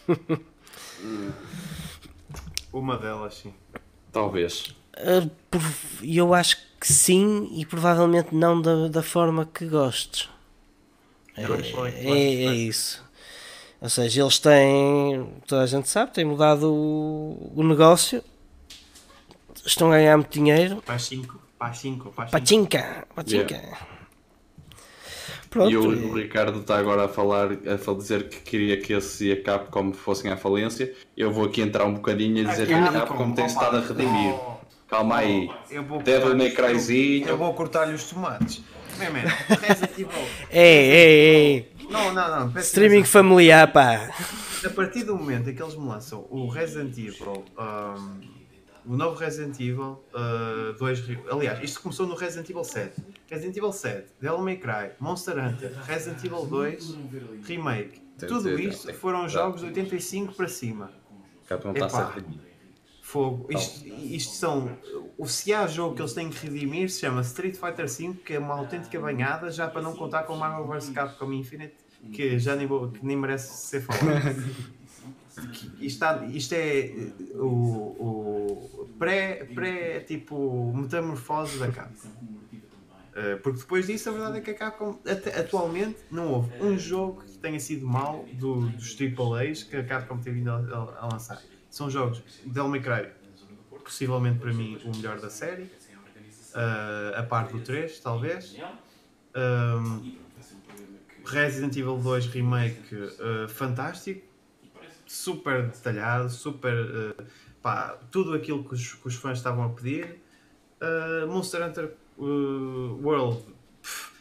Speaker 2: Uma delas, sim.
Speaker 4: Talvez.
Speaker 1: Ah, Eu acho que sim e provavelmente não da, da forma que gostes. É, é, é isso. Ou seja, eles têm, toda a gente sabe, têm mudado o, o negócio, estão a ganhar muito dinheiro.
Speaker 2: Para 5, para 5, para 5.
Speaker 1: Pachinka. Pronto.
Speaker 4: E o, o Ricardo está agora a falar, a dizer que queria que esse e a Capcom fossem à falência. Eu vou aqui entrar um bocadinho e dizer que a Capcom tem estado a redimir. Calma aí.
Speaker 2: Eu vou
Speaker 4: Devil May Cryzinho.
Speaker 2: Eu vou cortar-lhe os tomates. Bem, man, Resident Evil.
Speaker 1: Ei, ei, ei.
Speaker 2: Não, não, não. peço
Speaker 1: Streaming familiar, pá.
Speaker 2: A partir do momento em que eles me lançam o Resident Evil, um, o novo Resident Evil uh, 2, re- aliás, isto começou no Resident Evil 7. Resident Evil 7, Devil May Cry, Monster Hunter, Resident Evil 2, Remake. Tudo isto foram jogos de 85 para cima. Epá. Fogo. Isto, isto são. O se há jogo que eles têm que redimir se chama Street Fighter V, que é uma autêntica banhada, já para não contar com Marvel vs Capcom Infinite, que já nem, vou, que nem merece ser falado. Isto, isto é o, o pré, pré tipo metamorfose da Capcom. Uh, porque depois disso a verdade é que a Capcom até- atualmente não houve um jogo que tenha sido mau do, dos AAAs que a Capcom tem vindo a, a- a lançar. São jogos Devil May Cry, possivelmente para mim o melhor da série, uh, a parte do 3 talvez. Um, Resident Evil 2 Remake uh, fantástico, super detalhado, super uh, pá, tudo aquilo que os, que os fãs estavam a pedir. Uh, Monster Hunter uh, World pff,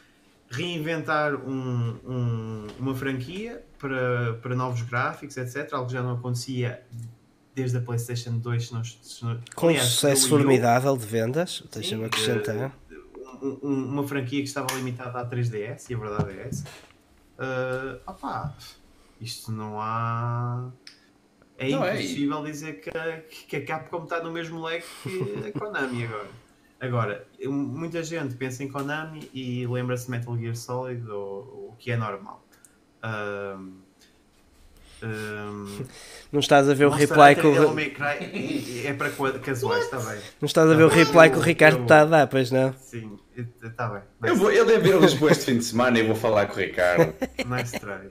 Speaker 2: reinventar um- um- uma franquia para, para novos gráficos, etc. Algo que já não acontecia desde a PlayStation 2. Se não, se não,
Speaker 1: Com um
Speaker 2: aliás,
Speaker 1: sucesso formidável de vendas, deixa-me acrescentar.
Speaker 2: um- um- uma franquia que estava limitada à 3DS e a verdade é essa. Opá, isto não há. É
Speaker 4: Não, é,
Speaker 2: impossível dizer que a, que a Capcom está no mesmo leque que a Konami agora. Agora, muita gente pensa em Konami e lembra-se de Metal Gear Solid, ou- o que é normal. Ahm, ahm,
Speaker 1: Não estás a ver o reply que o,
Speaker 2: Cry é para casuais, está bem.
Speaker 1: não estás a ver o reply que o Ricardo
Speaker 2: eu-
Speaker 1: está a dar, pois não?
Speaker 2: Sim, está bem.
Speaker 4: Eu, vou, eu devo ir a Lisboa este fim de semana e vou falar com o Ricardo.
Speaker 2: Nice try.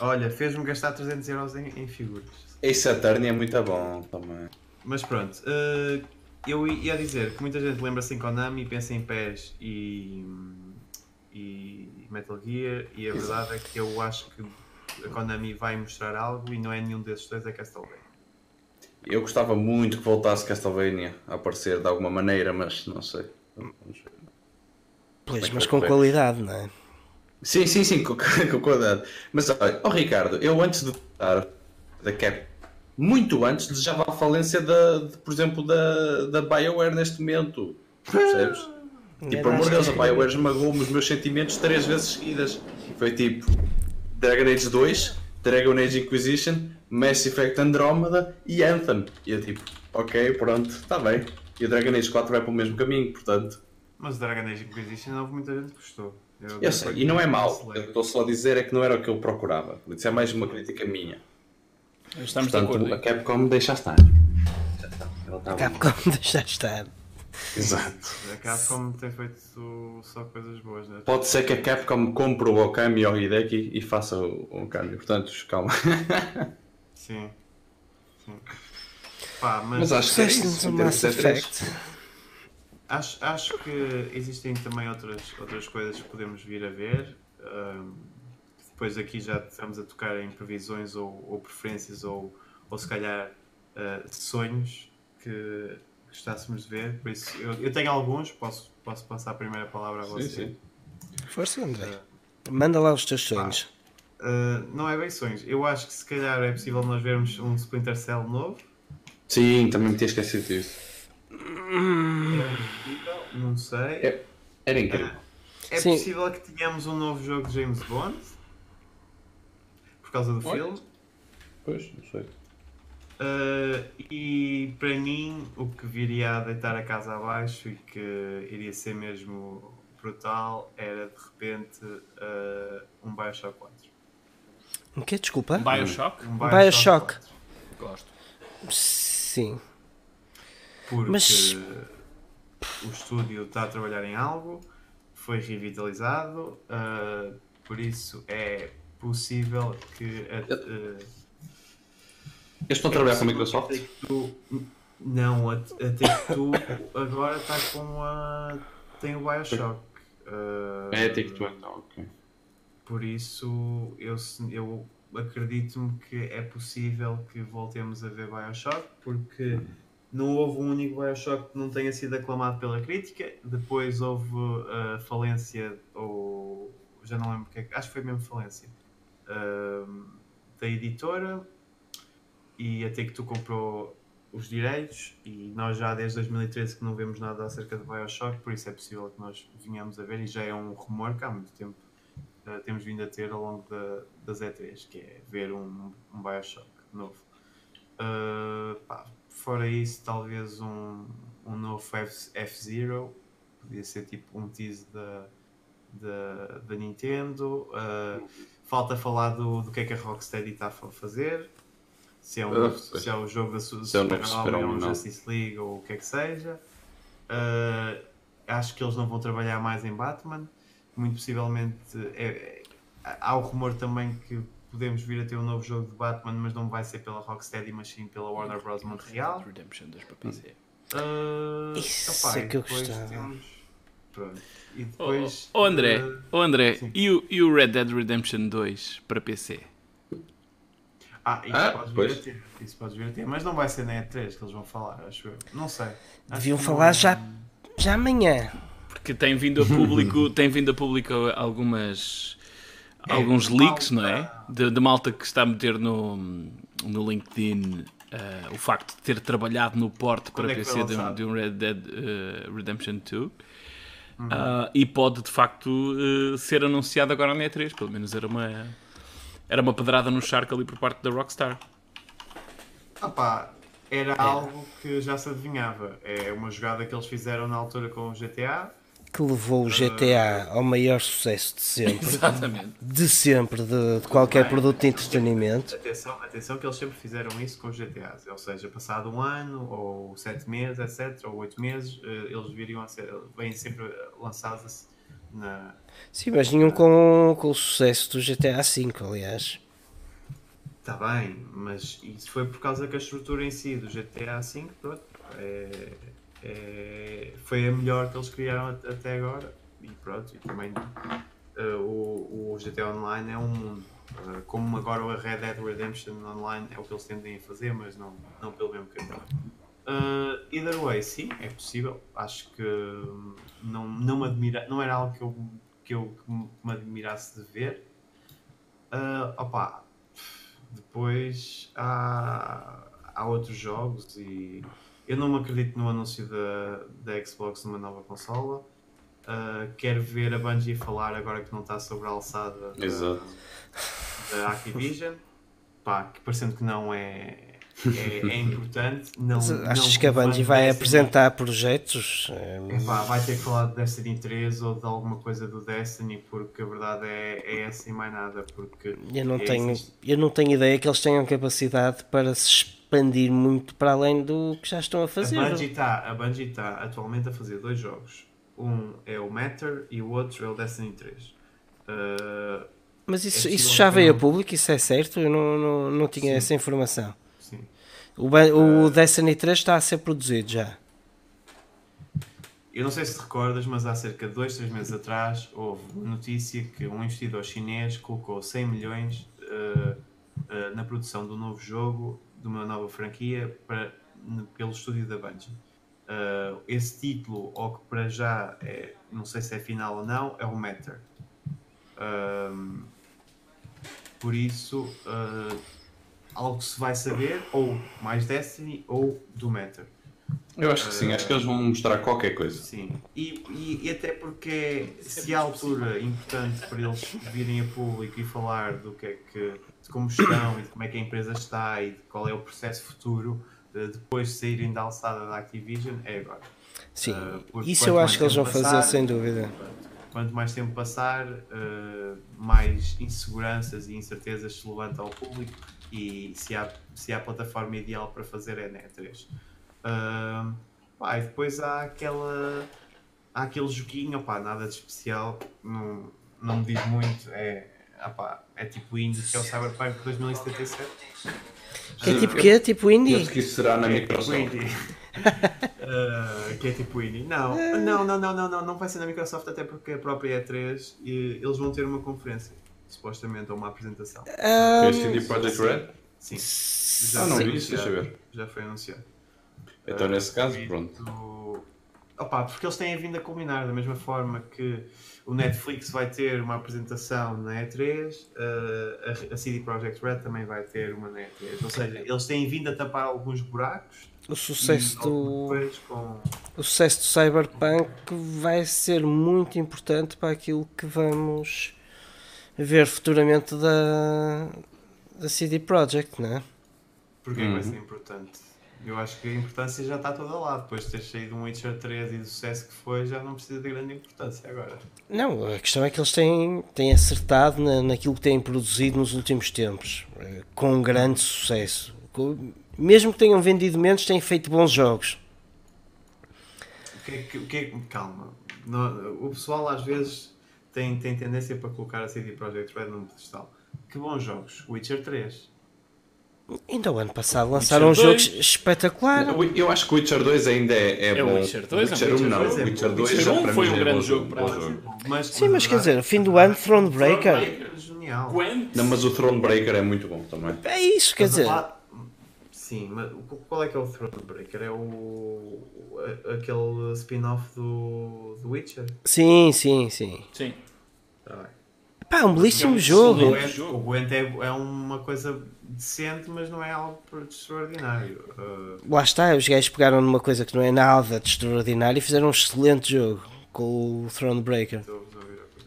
Speaker 2: Olha, fez-me gastar 300 euros em, em figuras.
Speaker 4: Ace Attorney é muito bom também.
Speaker 2: Mas pronto, eh, eu ia dizer que muita gente lembra-se em Konami, pensa em PES e, e Metal Gear, e a verdade é que eu acho que a Konami vai mostrar algo e não é nenhum desses dois, é Castlevania.
Speaker 4: Eu gostava muito que voltasse Castlevania a aparecer de alguma maneira, mas não sei. Vamos ver.
Speaker 1: Pois,
Speaker 4: é
Speaker 1: mas com qualidade, não é?
Speaker 4: Sim, sim, sim, qualidade. Mas olha, oh Ricardo, eu antes de estar da Cap, muito antes, desejava a falência da, de, por exemplo, da, da BioWare neste momento. Percebes? E por amor de Deus, a BioWare esmagou-me os meus sentimentos três vezes seguidas. Foi tipo Dragon Age 2, Dragon Age Inquisition, Mass Effect Andromeda e Anthem. E eu tipo, ok, pronto, está bem. E o Dragon Age 4 vai para o mesmo caminho, portanto.
Speaker 2: Mas o Dragon Age Inquisition não houve muita gente que gostou.
Speaker 4: Eu sei, e não é mau. Eu estou só a dizer é que não era o que eu procurava. Isso é mais uma crítica minha.
Speaker 3: Estamos de acordo.
Speaker 4: Portanto, a Capcom deixa estar. Já está. Ela está
Speaker 1: Capcom deixa estar.
Speaker 4: Exato.
Speaker 2: A Capcom tem feito só coisas boas, né?
Speaker 4: Pode ser que a Capcom compre o Okami ou o Hideki e faça o o Okami. Portanto, calma.
Speaker 2: Sim. Sim. Pá, mas,
Speaker 4: Mas acho que é isso.
Speaker 1: o
Speaker 4: em
Speaker 1: Mass
Speaker 4: termos de E3.
Speaker 1: Effect.
Speaker 2: Acho, acho que existem também outras, outras coisas que podemos vir a ver. Ahm, depois aqui já estamos a tocar em previsões ou, ou preferências ou, ou se calhar ah, sonhos que gostássemos de ver. Por isso, eu, eu tenho alguns, posso, posso passar a primeira palavra a
Speaker 4: Sim,
Speaker 2: você.
Speaker 4: sim.
Speaker 1: Força, André. Manda lá os teus sonhos.
Speaker 2: Ah, não é bem sonhos. Eu acho que se calhar é possível nós vermos um Splinter Cell novo.
Speaker 4: Sim, também me tinha esquecido disso.
Speaker 2: É possível, não sei.
Speaker 4: É. Era incrível.
Speaker 2: É
Speaker 1: Sim.
Speaker 2: possível que tenhamos um novo jogo de James Bond por causa do filme.
Speaker 4: Pois, não sei.
Speaker 2: Uh, e para mim, o que viria a deitar a casa abaixo e que iria ser mesmo brutal era de repente uh, um Bioshock 4.
Speaker 1: O quê? Desculpa?
Speaker 3: Bioshock?
Speaker 2: Um
Speaker 1: Bioshock.
Speaker 2: 4,
Speaker 3: Gosto.
Speaker 1: Sim.
Speaker 2: Porque
Speaker 1: Mas-
Speaker 2: o estúdio está a trabalhar em algo, foi revitalizado, uh, por isso é possível que a- uh,
Speaker 4: Eles estão a trabalhar com a Microsoft?
Speaker 2: Take-Two- Não, a, a Take-Two agora está com a. tem o Bioshock. Uh,
Speaker 4: É, Take-Two então, ok.
Speaker 2: Por isso, eu, eu acredito-me que é possível que voltemos a ver Bioshock, porque não houve um único Bioshock que não tenha sido aclamado pela crítica. Depois houve a falência, ou já não lembro o que é. Acho que foi mesmo falência. ahm, da editora e até que tu comprou os direitos e nós já desde 2013 que não vemos nada acerca de Bioshock, por isso é possível que nós venhamos a ver e já é um rumor que há muito tempo uh, temos vindo a ter ao longo da, das E3, que é ver um, um Bioshock novo. Uh, pá, fora isso, talvez um, um novo F-Zero, podia ser tipo um tease da, da, da Nintendo. Uh, falta falar do, do que é que a Rocksteady está a fa- fazer. Se é, um,
Speaker 4: pois.
Speaker 2: se é o jogo da
Speaker 4: Se é
Speaker 2: Super-Homem, ou
Speaker 4: não.
Speaker 2: Justice League ou o que é que seja. Uh, acho que eles não vão trabalhar mais em Batman. Muito possivelmente é- é- há o rumor também que podemos vir a ter um novo jogo de Batman, mas não vai ser pela Rocksteady, mas sim pela Warner Bros. Montreal.
Speaker 3: Redemption 2 para PC.
Speaker 2: Uh,
Speaker 1: Isso
Speaker 2: opá,
Speaker 1: é que eu gostava.
Speaker 2: temos- Pronto. E depois.
Speaker 3: oh, André,
Speaker 2: uh,
Speaker 3: oh, André e, o, e o Red Dead Redemption 2 para PC?
Speaker 2: Ah, isso
Speaker 4: Ah,
Speaker 2: podes
Speaker 4: pois.
Speaker 2: vir a ter. Isso podes vir a ter. Mas não vai ser na E3 que eles vão falar, acho eu. Não sei. Acho
Speaker 1: Deviam falar
Speaker 2: não-
Speaker 1: já, já amanhã.
Speaker 3: Porque tem vindo a público, tem vindo a público algumas alguns
Speaker 2: malta-
Speaker 3: leaks, não é? De, de malta que está a meter no, no LinkedIn eh, o facto de ter trabalhado no porte para
Speaker 2: é
Speaker 3: PC de um, de um Red Dead eh, Redemption 2. Ah, e pode de facto eh, ser anunciado agora na E3, pelo menos era uma era uma pedrada no charco ali por parte da Rockstar.
Speaker 2: Ah pá, era algo que já se adivinhava. É uma jogada que eles fizeram na altura com o GTA.
Speaker 1: Que levou o GTA ao maior sucesso de sempre.
Speaker 3: Exatamente.
Speaker 1: De sempre, de, de qualquer
Speaker 2: Bem,
Speaker 1: produto de entretenimento.
Speaker 2: Atenção, atenção que eles sempre fizeram isso com os GTAs. Ou seja, passado um ano, ou sete meses, etc., ou oito meses, eh, eles viriam a ser, vêm sempre lançados na,
Speaker 1: Sim, mas nenhum com, com o sucesso do GTA V, aliás.
Speaker 2: Está bem, mas isso foi por causa que a estrutura em si do GTA V pronto, é- é- foi a melhor que eles criaram at- até agora. E pronto, e também eh, o, o GTA Online é um mundo. Eh, como agora o Red Dead Redemption Online é o que eles tendem a fazer, mas não, não pelo mesmo caminho. Uh, either way, sim, é possível. Acho que hum, não, não, me admira, não era algo que eu, que eu que me admirasse de ver. Uh, opa, depois há, há outros jogos e eu não me acredito no anúncio da, da Xbox numa nova consola. Uh, quero ver a Bungie falar agora que não está sobre a alçada da, da Activision. Pá, que parecendo que não é, é, é importante. Não,
Speaker 1: Mas
Speaker 2: não
Speaker 1: achas que a Bungie vai apresentar projetos?
Speaker 2: Epá, vai ter que falar de Destiny 3 ou de alguma coisa do Destiny, porque a verdade é, é essa e mais nada. Porque
Speaker 1: Eu não,
Speaker 2: é
Speaker 1: tenho, eu não tenho ideia que eles tenham capacidade para se expandir muito para além do que já estão a fazer.
Speaker 2: A Bungie está tá atualmente a fazer dois jogos. Um é o Matter e o outro é o Destiny 3. Uh,
Speaker 1: Mas isso,
Speaker 2: é
Speaker 1: isso já veio a público? Isso é certo? Eu não, não, não tinha
Speaker 2: Sim.
Speaker 1: essa informação. O, o Destiny 3 está a ser produzido já.
Speaker 2: Eu não sei se te recordas, mas há cerca de dois, três meses atrás houve notícia que um investidor chinês colocou 100 milhões uh, uh, na produção do novo jogo, de uma nova franquia, para, pelo estúdio da Bungie. Uh, esse título, ou que para já é, não sei se é final ou não, é o Matter. Por isso, uh, algo que se vai saber, ou mais Destiny, ou do Matter.
Speaker 4: Eu acho que sim, acho que eles vão mostrar qualquer coisa.
Speaker 2: Sim, e, e, e até porque se há altura importante para eles virem a público e falar do que é que, de como estão e de como é que a empresa está e de qual é o processo futuro de depois de saírem da alçada da Activision, é agora.
Speaker 1: Sim,
Speaker 2: porque
Speaker 1: isso eu acho que eles vão
Speaker 2: tempo
Speaker 1: fazer
Speaker 2: passar,
Speaker 1: sem dúvida.
Speaker 2: Quanto mais tempo passar, eh, mais inseguranças e incertezas se levantam ao público e se há, se há a plataforma ideal para fazer é na E3. Ahm, pá, e depois há aquela há aquele joguinho, opá, nada de especial, não, não me diz muito, é, opá, é tipo indie que é o Cyberpunk 2077.
Speaker 1: Que é tipo que é? Tipo indie?
Speaker 4: Penso que isso será na
Speaker 2: É tipo
Speaker 4: Microsoft.
Speaker 2: indie. Ah, que é tipo indie. Não, não, não, não, não, não, não vai ser na Microsoft, até porque a própria E3 e eles vão ter uma conferência, supostamente, ou uma apresentação.
Speaker 4: É CD Projekt Red?
Speaker 2: Sim,
Speaker 4: Ah, não vi isso, deixa ver.
Speaker 2: Já foi anunciado.
Speaker 4: Então,
Speaker 2: Ah,
Speaker 4: nesse caso, pronto.
Speaker 2: Opa, porque eles têm vindo a combinar da mesma forma que o Netflix vai ter uma apresentação na E3, ah, a, a CD Projekt Red também vai ter uma na E3. Ou seja, eles têm vindo a tapar alguns buracos.
Speaker 1: o sucesso
Speaker 2: e
Speaker 1: do
Speaker 2: com
Speaker 1: o sucesso do Cyberpunk vai ser muito importante para aquilo que vamos ver futuramente da da CD Projekt, não é?
Speaker 2: Porquê que vai
Speaker 4: Uhum.
Speaker 2: ser importante? Eu acho que a importância já está toda lá. Depois de ter saído um Witcher 3 e do sucesso que foi, já não precisa de grande importância agora.
Speaker 1: Não, a questão é que eles têm, têm acertado na, naquilo que têm produzido nos últimos tempos, eh, com grande sucesso. Com- mesmo que tenham vendido menos, têm feito bons jogos.
Speaker 2: O que é que. O que é calma. Não- o pessoal às vezes tem, tem tendência para colocar a CD Projekt Red num pedestal. Que bons jogos. Witcher 3.
Speaker 1: Ainda o ano passado lançaram um
Speaker 3: Witcher
Speaker 1: jogo
Speaker 3: 2.
Speaker 1: espetacular.
Speaker 4: Eu- acho que o Witcher 2 ainda é, é
Speaker 3: É o
Speaker 4: bom.
Speaker 3: Witcher 2, é um
Speaker 4: Witcher 1
Speaker 3: Witcher
Speaker 4: não.
Speaker 2: 2 é
Speaker 4: Witcher
Speaker 2: bom.
Speaker 4: 2
Speaker 3: Witcher
Speaker 4: já
Speaker 3: 1
Speaker 4: para
Speaker 3: foi um
Speaker 4: é
Speaker 3: grande jogo para lá.
Speaker 4: jogo.
Speaker 2: Mas,
Speaker 1: Sim, mas quer dizer, fim do ano, Thronebreaker.
Speaker 2: é Genial.
Speaker 4: Não, mas o Thronebreaker é muito bom também.
Speaker 1: É isso, quer
Speaker 2: a
Speaker 1: dizer.
Speaker 2: falar- Sim, mas qual é que é o Thronebreaker? É o. aquele spin-off do, do Witcher?
Speaker 1: Sim, sim, sim.
Speaker 3: Sim.
Speaker 2: Tá bem.
Speaker 1: Pá, um belíssimo jogo.
Speaker 2: o Gwent é, é uma coisa decente, mas não é algo extraordinário. Uh,
Speaker 1: Lá está, os gajos pegaram numa coisa que não é nada de extraordinário e fizeram um excelente jogo com o Thronebreaker.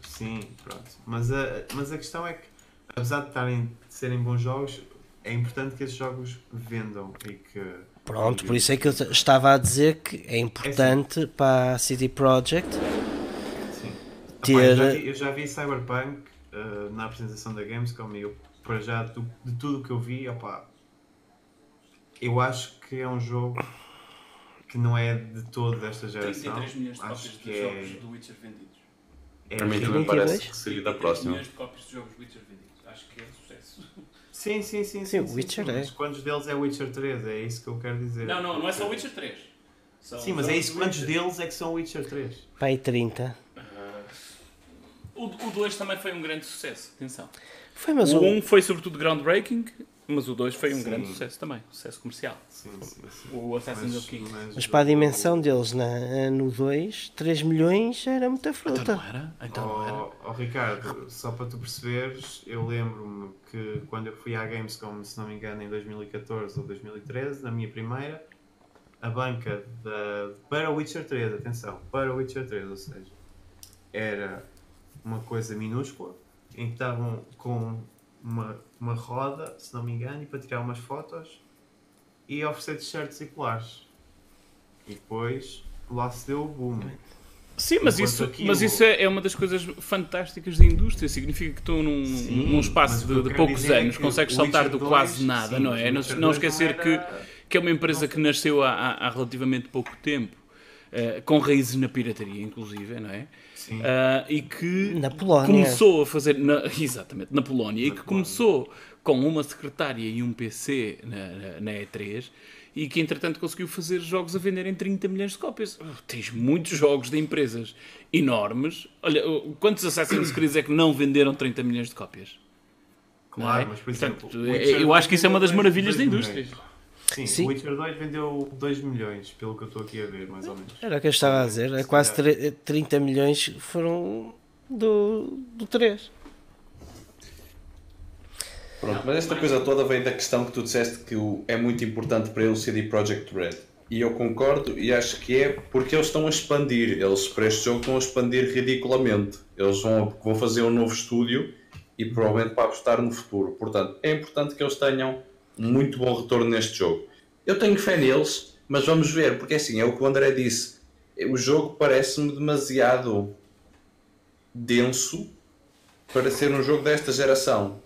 Speaker 2: Sim, pronto. Mas a, mas a questão é que, apesar de, estarem, de serem bons jogos, é importante que esses jogos vendam e que.
Speaker 1: Pronto, por isso é que eu estava a dizer que é importante para a CD Projekt. Ter-
Speaker 2: Epá, eu, já vi, eu já vi Cyberpunk uh, na apresentação da Gamescom e eu, para já, do- de tudo que eu vi, opá, eu acho que é um jogo que não é de todo desta geração.
Speaker 3: 33 milhões de
Speaker 2: Acho
Speaker 3: cópias
Speaker 2: que
Speaker 3: de
Speaker 2: é,
Speaker 3: jogos do Witcher vendidos.
Speaker 2: é
Speaker 4: Para mim também
Speaker 1: 22?
Speaker 4: parece que seria da
Speaker 3: 33
Speaker 4: próxima.
Speaker 3: milhões de cópias de jogos Witcher vendidos. Acho que é sucesso.
Speaker 2: Sim, sim, sim.
Speaker 1: Sim, o Witcher é.
Speaker 2: Mas quantos deles é Witcher 3? É isso que eu quero dizer.
Speaker 3: Não, não, não é só Witcher 3. São
Speaker 2: Sim, mas é isso.
Speaker 3: do
Speaker 2: Quantos
Speaker 3: Witcher.
Speaker 2: deles é que são Witcher 3?
Speaker 1: para aí 30.
Speaker 3: O, o 2 também foi um grande sucesso, atenção.
Speaker 1: Foi, mas
Speaker 3: o
Speaker 1: o,
Speaker 3: 1 foi sobretudo groundbreaking, mas o 2 foi um
Speaker 2: Sim.
Speaker 3: grande sucesso também, sucesso comercial.
Speaker 2: Sim, sim, sim.
Speaker 3: O Assassin's of King.
Speaker 1: mas para a dimensão deles na, no 2, 3 milhões era muita
Speaker 3: Então não
Speaker 1: fruta.
Speaker 3: era? Então não era?
Speaker 2: Oh, oh, Ricardo, só para tu perceberes, eu lembro-me que quando eu fui à Gamescom, se não me engano, em 2014 ou 2013, na minha primeira, a banca da, para Witcher 3, atenção, para Witcher 3, ou seja, era uma coisa minúscula, em que estavam com uma, uma roda, se não me engano, e para tirar umas fotos e oferecer t-shirts e colares. E depois lá se deu o boom.
Speaker 3: Sim, mas
Speaker 2: Enquanto
Speaker 3: isso,
Speaker 2: aquilo-
Speaker 3: mas isso é, é uma das coisas fantásticas da indústria. Significa que tu, num,
Speaker 2: Sim,
Speaker 3: num espaço
Speaker 2: que
Speaker 3: de, de poucos
Speaker 2: é
Speaker 3: anos,
Speaker 2: que
Speaker 3: consegues saltar do quase
Speaker 2: 2,
Speaker 3: nada,
Speaker 2: sim,
Speaker 3: não é?
Speaker 2: o
Speaker 3: Não, não
Speaker 2: 2
Speaker 3: esquecer
Speaker 2: não
Speaker 3: que,
Speaker 2: era-
Speaker 3: que é uma empresa que nasceu há- há relativamente pouco tempo, eh, com raízes na pirataria, inclusive, não é?
Speaker 2: Sim.
Speaker 3: Ah, e que
Speaker 1: Na Polónia.
Speaker 3: começou a fazer, na- exatamente, na Polónia, e que começou com uma secretária e um PC na, na- na E3 e que entretanto conseguiu fazer jogos a venderem 30 milhões de cópias. Oh, Tens muitos jogos de empresas enormes. Olha, quantos Assassin's Creed é que não venderam 30 milhões de cópias?
Speaker 2: Claro,
Speaker 3: é?
Speaker 2: mas por
Speaker 3: Portanto,
Speaker 2: exemplo,
Speaker 3: eu-
Speaker 2: Witcher
Speaker 3: eu acho que isso é uma das maravilhas da indústria.
Speaker 2: Sim,
Speaker 1: Sim.
Speaker 2: o Witcher 2 vendeu 2 milhões, pelo que eu estou aqui a ver, mais ou menos.
Speaker 1: Era o que eu estava a dizer. É quase tre- 30 milhões foram do, do 3.
Speaker 4: Pronto, mas esta coisa toda vem da questão que tu disseste que é muito importante para ele o CD Projekt Red. E eu concordo e acho que é porque eles estão a expandir. Eles para este jogo estão a expandir ridiculamente. Eles vão, vão fazer um novo estúdio e provavelmente para apostar no futuro. Portanto, é importante que eles tenham muito bom retorno neste jogo. Eu tenho fé neles, mas vamos ver, porque assim, é o que o André disse. O jogo parece-me demasiado denso para ser um jogo desta geração.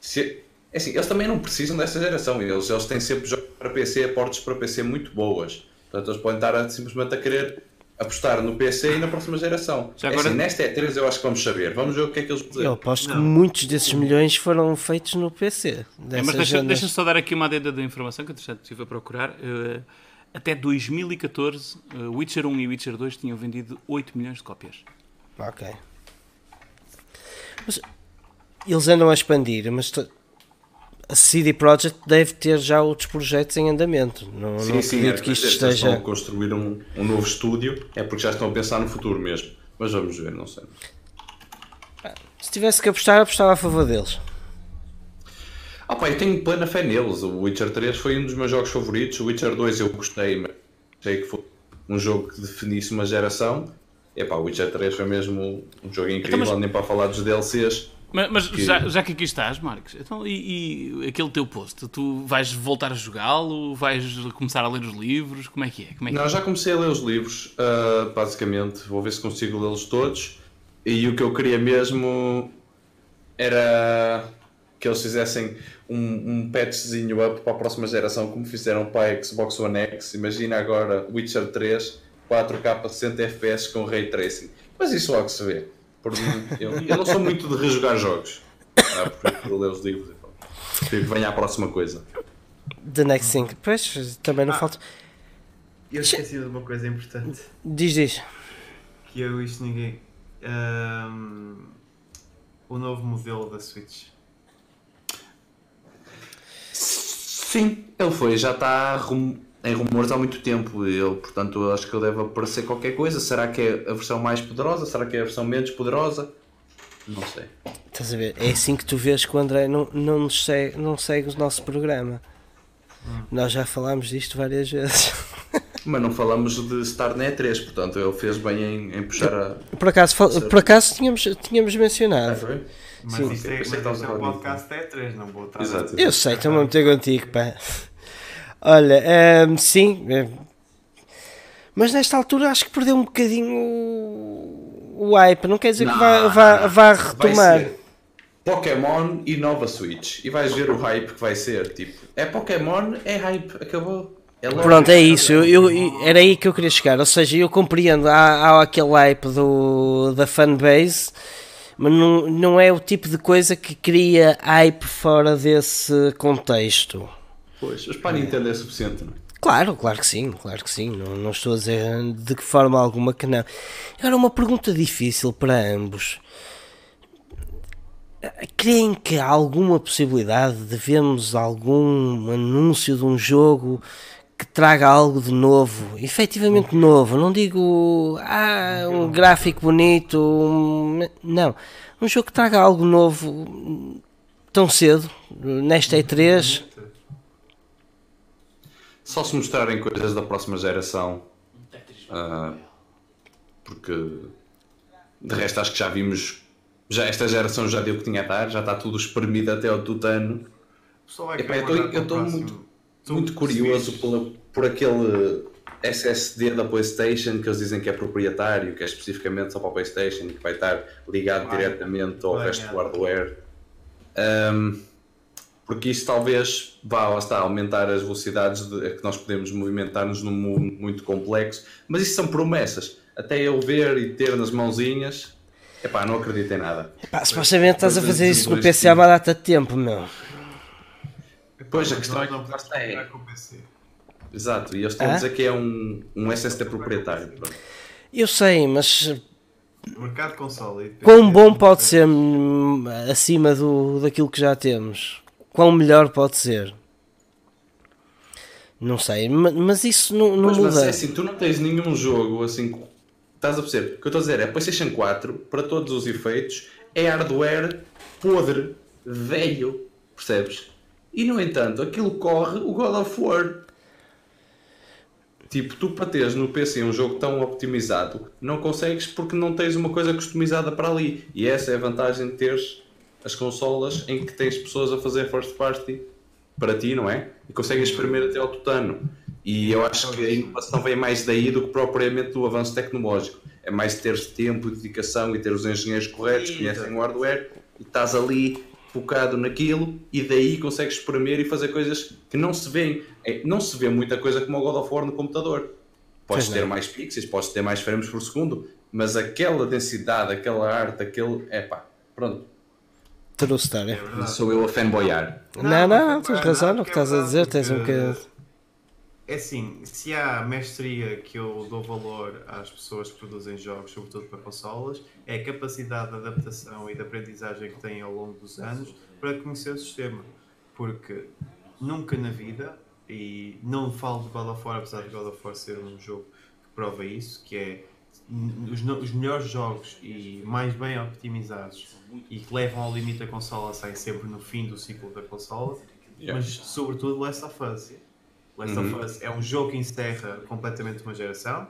Speaker 4: Se, assim, eles também não precisam dessa geração. Eles, eles têm sempre jogos para PC, portes para PC muito boas. Portanto, eles podem estar simplesmente a querer apostar no PC e na próxima geração.
Speaker 3: Já
Speaker 4: É
Speaker 3: agora-
Speaker 4: assim, nesta E3 eu acho que vamos saber. Vamos ver o que é que eles dizer.
Speaker 1: Eu aposto que
Speaker 2: Não.
Speaker 1: muitos desses milhões foram feitos no PC.
Speaker 3: É, mas deixa,
Speaker 1: zonas.
Speaker 3: deixa só dar aqui uma adenda da informação que eu estive a procurar. Eh, até 2014, eh, Witcher 1 e Witcher 2 tinham vendido 8 milhões de cópias.
Speaker 1: Ok. Mas eles andam a expandir, mas a CD Projekt deve ter já outros projetos em andamento. Não, não
Speaker 4: Sim, sim, é,
Speaker 1: acredito que isto
Speaker 4: se eles estão a
Speaker 1: esteja.
Speaker 4: construir um, um novo estúdio, é porque já estão a pensar no futuro mesmo. Mas vamos ver, não sei.
Speaker 1: Se tivesse que apostar, apostava a favor deles.
Speaker 4: Ah pá, eu tenho plena fé neles. O Witcher 3 foi um dos meus jogos favoritos. O Witcher 2 eu gostei, mas achei que foi um jogo que definisse uma geração. E pá, o Witcher 3 foi mesmo um jogo incrível,
Speaker 3: Então, mas-
Speaker 4: nem para falar dos DLCs.
Speaker 3: Mas, mas
Speaker 4: Que-
Speaker 3: já, já que aqui estás, Marcos, então, e, e aquele teu post? Tu vais voltar a jogá-lo? Vais começar a ler os livros? Como é que é? Como é que
Speaker 4: Não,
Speaker 3: é?
Speaker 4: já comecei a ler os livros, ah, basicamente. Vou ver se consigo lê-los todos. E o que eu queria mesmo era que eles fizessem um, um patchzinho up para a próxima geração, como fizeram para a Xbox One X. Imagina agora Witcher 3, 4K 60 FPS com Ray Tracing. Mas isso logo se vê. Por mim, eu, eu não sou muito de rejogar jogos. Ah, prefiro ler os livros. e. Prefiro que venha a próxima coisa.
Speaker 1: The Next Thing. Pois, também não
Speaker 2: Ah.
Speaker 1: falta.
Speaker 2: Eu esqueci de uma coisa importante.
Speaker 1: Diz, diz.
Speaker 2: Que eu isto ninguém. Ahm, o novo modelo da Switch.
Speaker 4: Sim, ele foi, já está rum- em rumores há muito tempo. Ele, portanto, eu acho que ele deve aparecer qualquer coisa. Será que é a versão mais poderosa? Será que é a versão menos poderosa? Não sei.
Speaker 1: Estás a ver? É assim que tu vês que o André não, não, nos segue, não segue o nosso programa. Nós já falámos disto várias vezes.
Speaker 4: Mas não falamos de estar na E3, portanto, ele fez bem em, em puxar a.
Speaker 1: Por acaso, fal- por acaso tínhamos, tínhamos mencionado.
Speaker 4: foi?
Speaker 2: Mas
Speaker 1: Sim.
Speaker 2: isto é, mas isto é podcast é 3, não vou estar.
Speaker 4: Exato.
Speaker 1: Eu sei, estou-me a meter contigo, pá. Olha, ehm, sim. eh, Mas nesta altura acho que perdeu um bocadinho o, hype. Não quer dizer que vá,
Speaker 4: Não,
Speaker 1: vá,
Speaker 4: não.
Speaker 1: vá retomar.
Speaker 4: Pokémon e nova Switch. E vais ver o hype que vai ser. Tipo, é Pokémon, é hype, acabou. É.
Speaker 1: Pronto, é isso. Eu- eu- era aí que eu queria chegar. Ou seja, eu compreendo. Há, há aquele hype do, da fanbase, mas não, não é o tipo de coisa que cria hype fora desse contexto.
Speaker 4: Pois, mas para a Nintendo é suficiente, não é?
Speaker 1: Claro, claro que sim, claro que sim. Não, não estou a dizer de que forma alguma que não. Agora, uma pergunta difícil para ambos. Creem que há alguma possibilidade de vermos algum anúncio de um jogo que traga algo de novo, efetivamente novo? Não digo ah, um gráfico bonito, um- não. Um jogo que traga algo novo tão cedo, nesta E3.
Speaker 4: Só se mostrarem coisas da próxima geração. ah, porque de resto acho que já vimos. Já esta geração já deu o que tinha a dar, já está tudo espremido até ao tutano. Epá, eu
Speaker 2: próximo.
Speaker 4: muito- Muito curioso pela- por aquele SSD da PlayStation que eles dizem que é proprietário, que é especificamente só para a PlayStation e que vai estar ligado
Speaker 2: Vai.
Speaker 4: diretamente ao
Speaker 2: Vai,
Speaker 4: resto
Speaker 2: é.
Speaker 4: do hardware. Um, porque isso talvez vá, lá está, aumentar as velocidades de, a que nós podemos movimentar-nos num mundo muito complexo, mas isso são promessas. Até eu ver e ter nas mãozinhas, epá, não acredito em nada.
Speaker 1: Pá, supostamente estás a fazer isso no PC há uma data de tempo, meu.
Speaker 4: Pois, a questão é que
Speaker 2: não podemos
Speaker 4: está, é-
Speaker 2: comparar com o PC.
Speaker 4: Exato, e eles estão a
Speaker 1: Ah?
Speaker 4: dizer que é um, um SSD proprietário. pronto.
Speaker 1: Eu sei, mas
Speaker 2: O mercado console
Speaker 1: quão bom
Speaker 2: não
Speaker 1: pode ser hum, acima do, daquilo que já temos? Quão melhor pode ser? Não sei, ma- mas isso não, não
Speaker 4: Pois, mas
Speaker 1: muda.
Speaker 4: é assim, tu não tens nenhum jogo assim. Estás a perceber? O que eu estou a dizer é PlayStation 4, para todos os efeitos, é hardware podre, velho, percebes? E no entanto, aquilo corre o God of War. Tipo, tu para teres no PC um jogo tão optimizado, não consegues porque não tens uma coisa customizada para ali. E essa é a vantagem de teres as consolas em que tens pessoas a fazer first party para ti, não é? E consegues exprimir até ao tutano. E eu acho que a inovação vem mais daí do que propriamente do avanço tecnológico. É mais teres tempo e dedicação e ter os engenheiros corretos, que conhecem o hardware, e estás ali focado naquilo, e daí consegues exprimir e fazer coisas que não se vêem. É, Não se vê muita coisa como o God of War no computador. Podes ter
Speaker 1: não.
Speaker 4: mais pixels, podes ter mais frames por segundo, mas aquela densidade, aquela arte, aquele. É pá, pronto.
Speaker 1: True story.
Speaker 2: É.
Speaker 4: Sou eu a fanboyar.
Speaker 1: Não, não, não,
Speaker 2: mas
Speaker 1: tens razão no que estás a
Speaker 2: é
Speaker 1: dizer, tens um bocadinho.
Speaker 2: É assim, se há mestria que eu dou valor às pessoas que produzem jogos, sobretudo para consolas, é a capacidade de adaptação e de aprendizagem que têm ao longo dos anos para conhecer o sistema. Porque nunca na vida, e não falo de God of War, apesar de God of War ser um jogo que prova isso, que é os, os melhores jogos e mais bem optimizados e que levam ao limite a consola saem sempre no fim do ciclo da consola,
Speaker 4: Yeah.
Speaker 2: mas sobretudo Last of Us. Last of Us é um jogo que encerra completamente uma geração.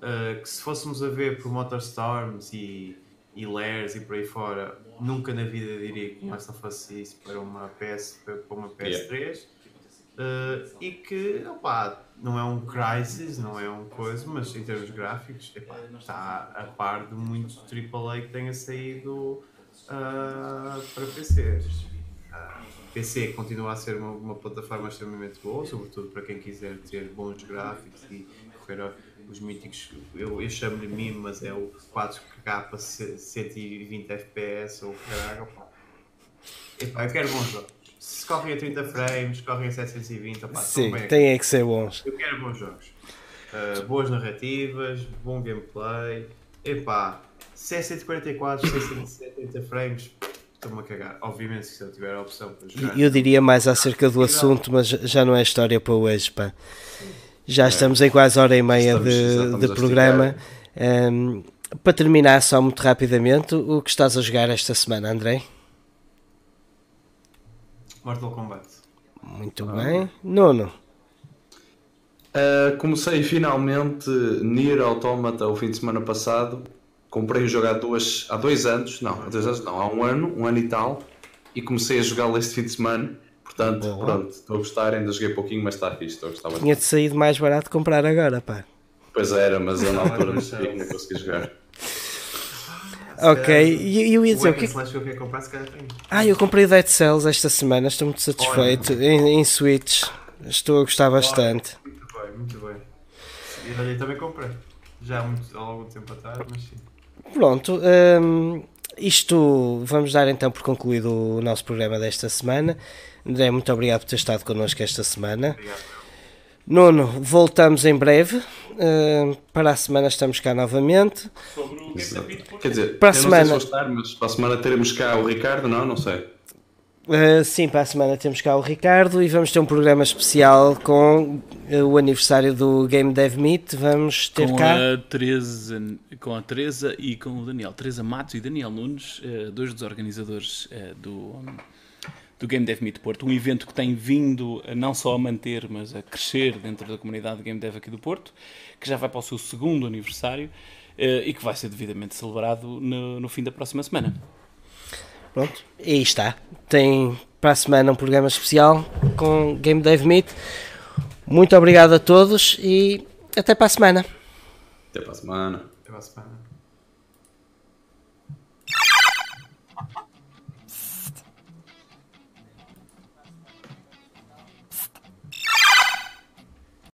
Speaker 2: uh, que se fôssemos a ver por Motorstorms e, e Lairs e por aí fora, nunca na vida diria que Last of Us isso para uma PS para uma PS3. Uh, e que não é um Crisis, não é um coisa, mas em termos gráficos está a par de muitos AAA que tenha saído uh, para PC. Ah, PC continua a ser uma, uma plataforma extremamente boa, sobretudo para quem quiser ter bons gráficos e correr os míticos, eu, eu chamo-lhe mimo, mas é o 4K para 120 FPS ou caralho. Epá, eu quero bons jogos. Se correm a 30 frames, correm a 720, opá,
Speaker 1: Sim, tem é que ser bons.
Speaker 2: Eu quero bons jogos. Uh, boas narrativas, bom gameplay. Epá, se é 144, 670 frames, estou-me a cagar. Obviamente, se eu tiver a opção para jogar.
Speaker 1: Eu diria mais acerca do assunto, mas já não é história para hoje, pá. Já estamos em quase hora e meia
Speaker 4: Estamos-
Speaker 1: de, de programa. Um, para terminar, só muito rapidamente, o que estás a jogar esta semana, André?
Speaker 2: Mortal Kombat.
Speaker 1: Muito bem. Nono.
Speaker 4: Uh, comecei finalmente Nier Automata o fim de semana passado. Comprei o jogo há, duas, há dois anos, não, há dois anos não, há um ano, um ano e tal, e comecei a jogá-lo este fim de semana. Portanto,
Speaker 1: Boa.
Speaker 4: pronto, estou a gostar, ainda joguei pouquinho, mas está fixe, estou a gostar bastante.
Speaker 1: Tinha-te saído mais barato comprar agora, pá.
Speaker 4: Pois era, mas eu na altura não não conseguia jogar.
Speaker 1: Ok, e eu ia
Speaker 2: O
Speaker 1: dizer o que
Speaker 2: Slash que eu comprar, se calhar tem.
Speaker 1: Ah, eu comprei o Dead Cells esta semana, estou muito satisfeito. Em, em Switch, estou a gostar bastante.
Speaker 2: Muito bem, muito bem. E olha, eu também comprei. Já há, muito, há algum tempo atrás, mas sim.
Speaker 1: Pronto, hum, isto vamos dar então por concluído o nosso programa desta semana. André, muito obrigado por ter estado connosco esta semana.
Speaker 2: Obrigado.
Speaker 1: Nuno, voltamos em breve. Hum, para a semana estamos cá novamente.
Speaker 3: Sobre o Game
Speaker 4: Exato. Quer dizer,
Speaker 1: Para a semana-
Speaker 4: se estar, mas para a semana teremos cá o Ricardo, não? Não sei.
Speaker 1: Uh, sim, para a semana temos cá o Ricardo e vamos ter um programa especial com uh, o aniversário do Game Dev Meet. Vamos ter
Speaker 3: com
Speaker 1: cá.
Speaker 3: a Teresa, com a Teresa e com o Daniel. Teresa Matos e Daniel Nunes, dois dos organizadores do, do Game Dev Meet Porto. Um evento que tem vindo a não só a manter, mas a crescer dentro da comunidade de Game Dev aqui do Porto, que já vai para o seu segundo aniversário eh, e que vai ser devidamente celebrado no, no fim da próxima semana.
Speaker 1: Pronto, e aí está. Tem para a semana um programa especial com Game Dev Meet. Muito obrigado a todos e Até para a semana.
Speaker 4: Até para a semana.
Speaker 2: Até para a semana.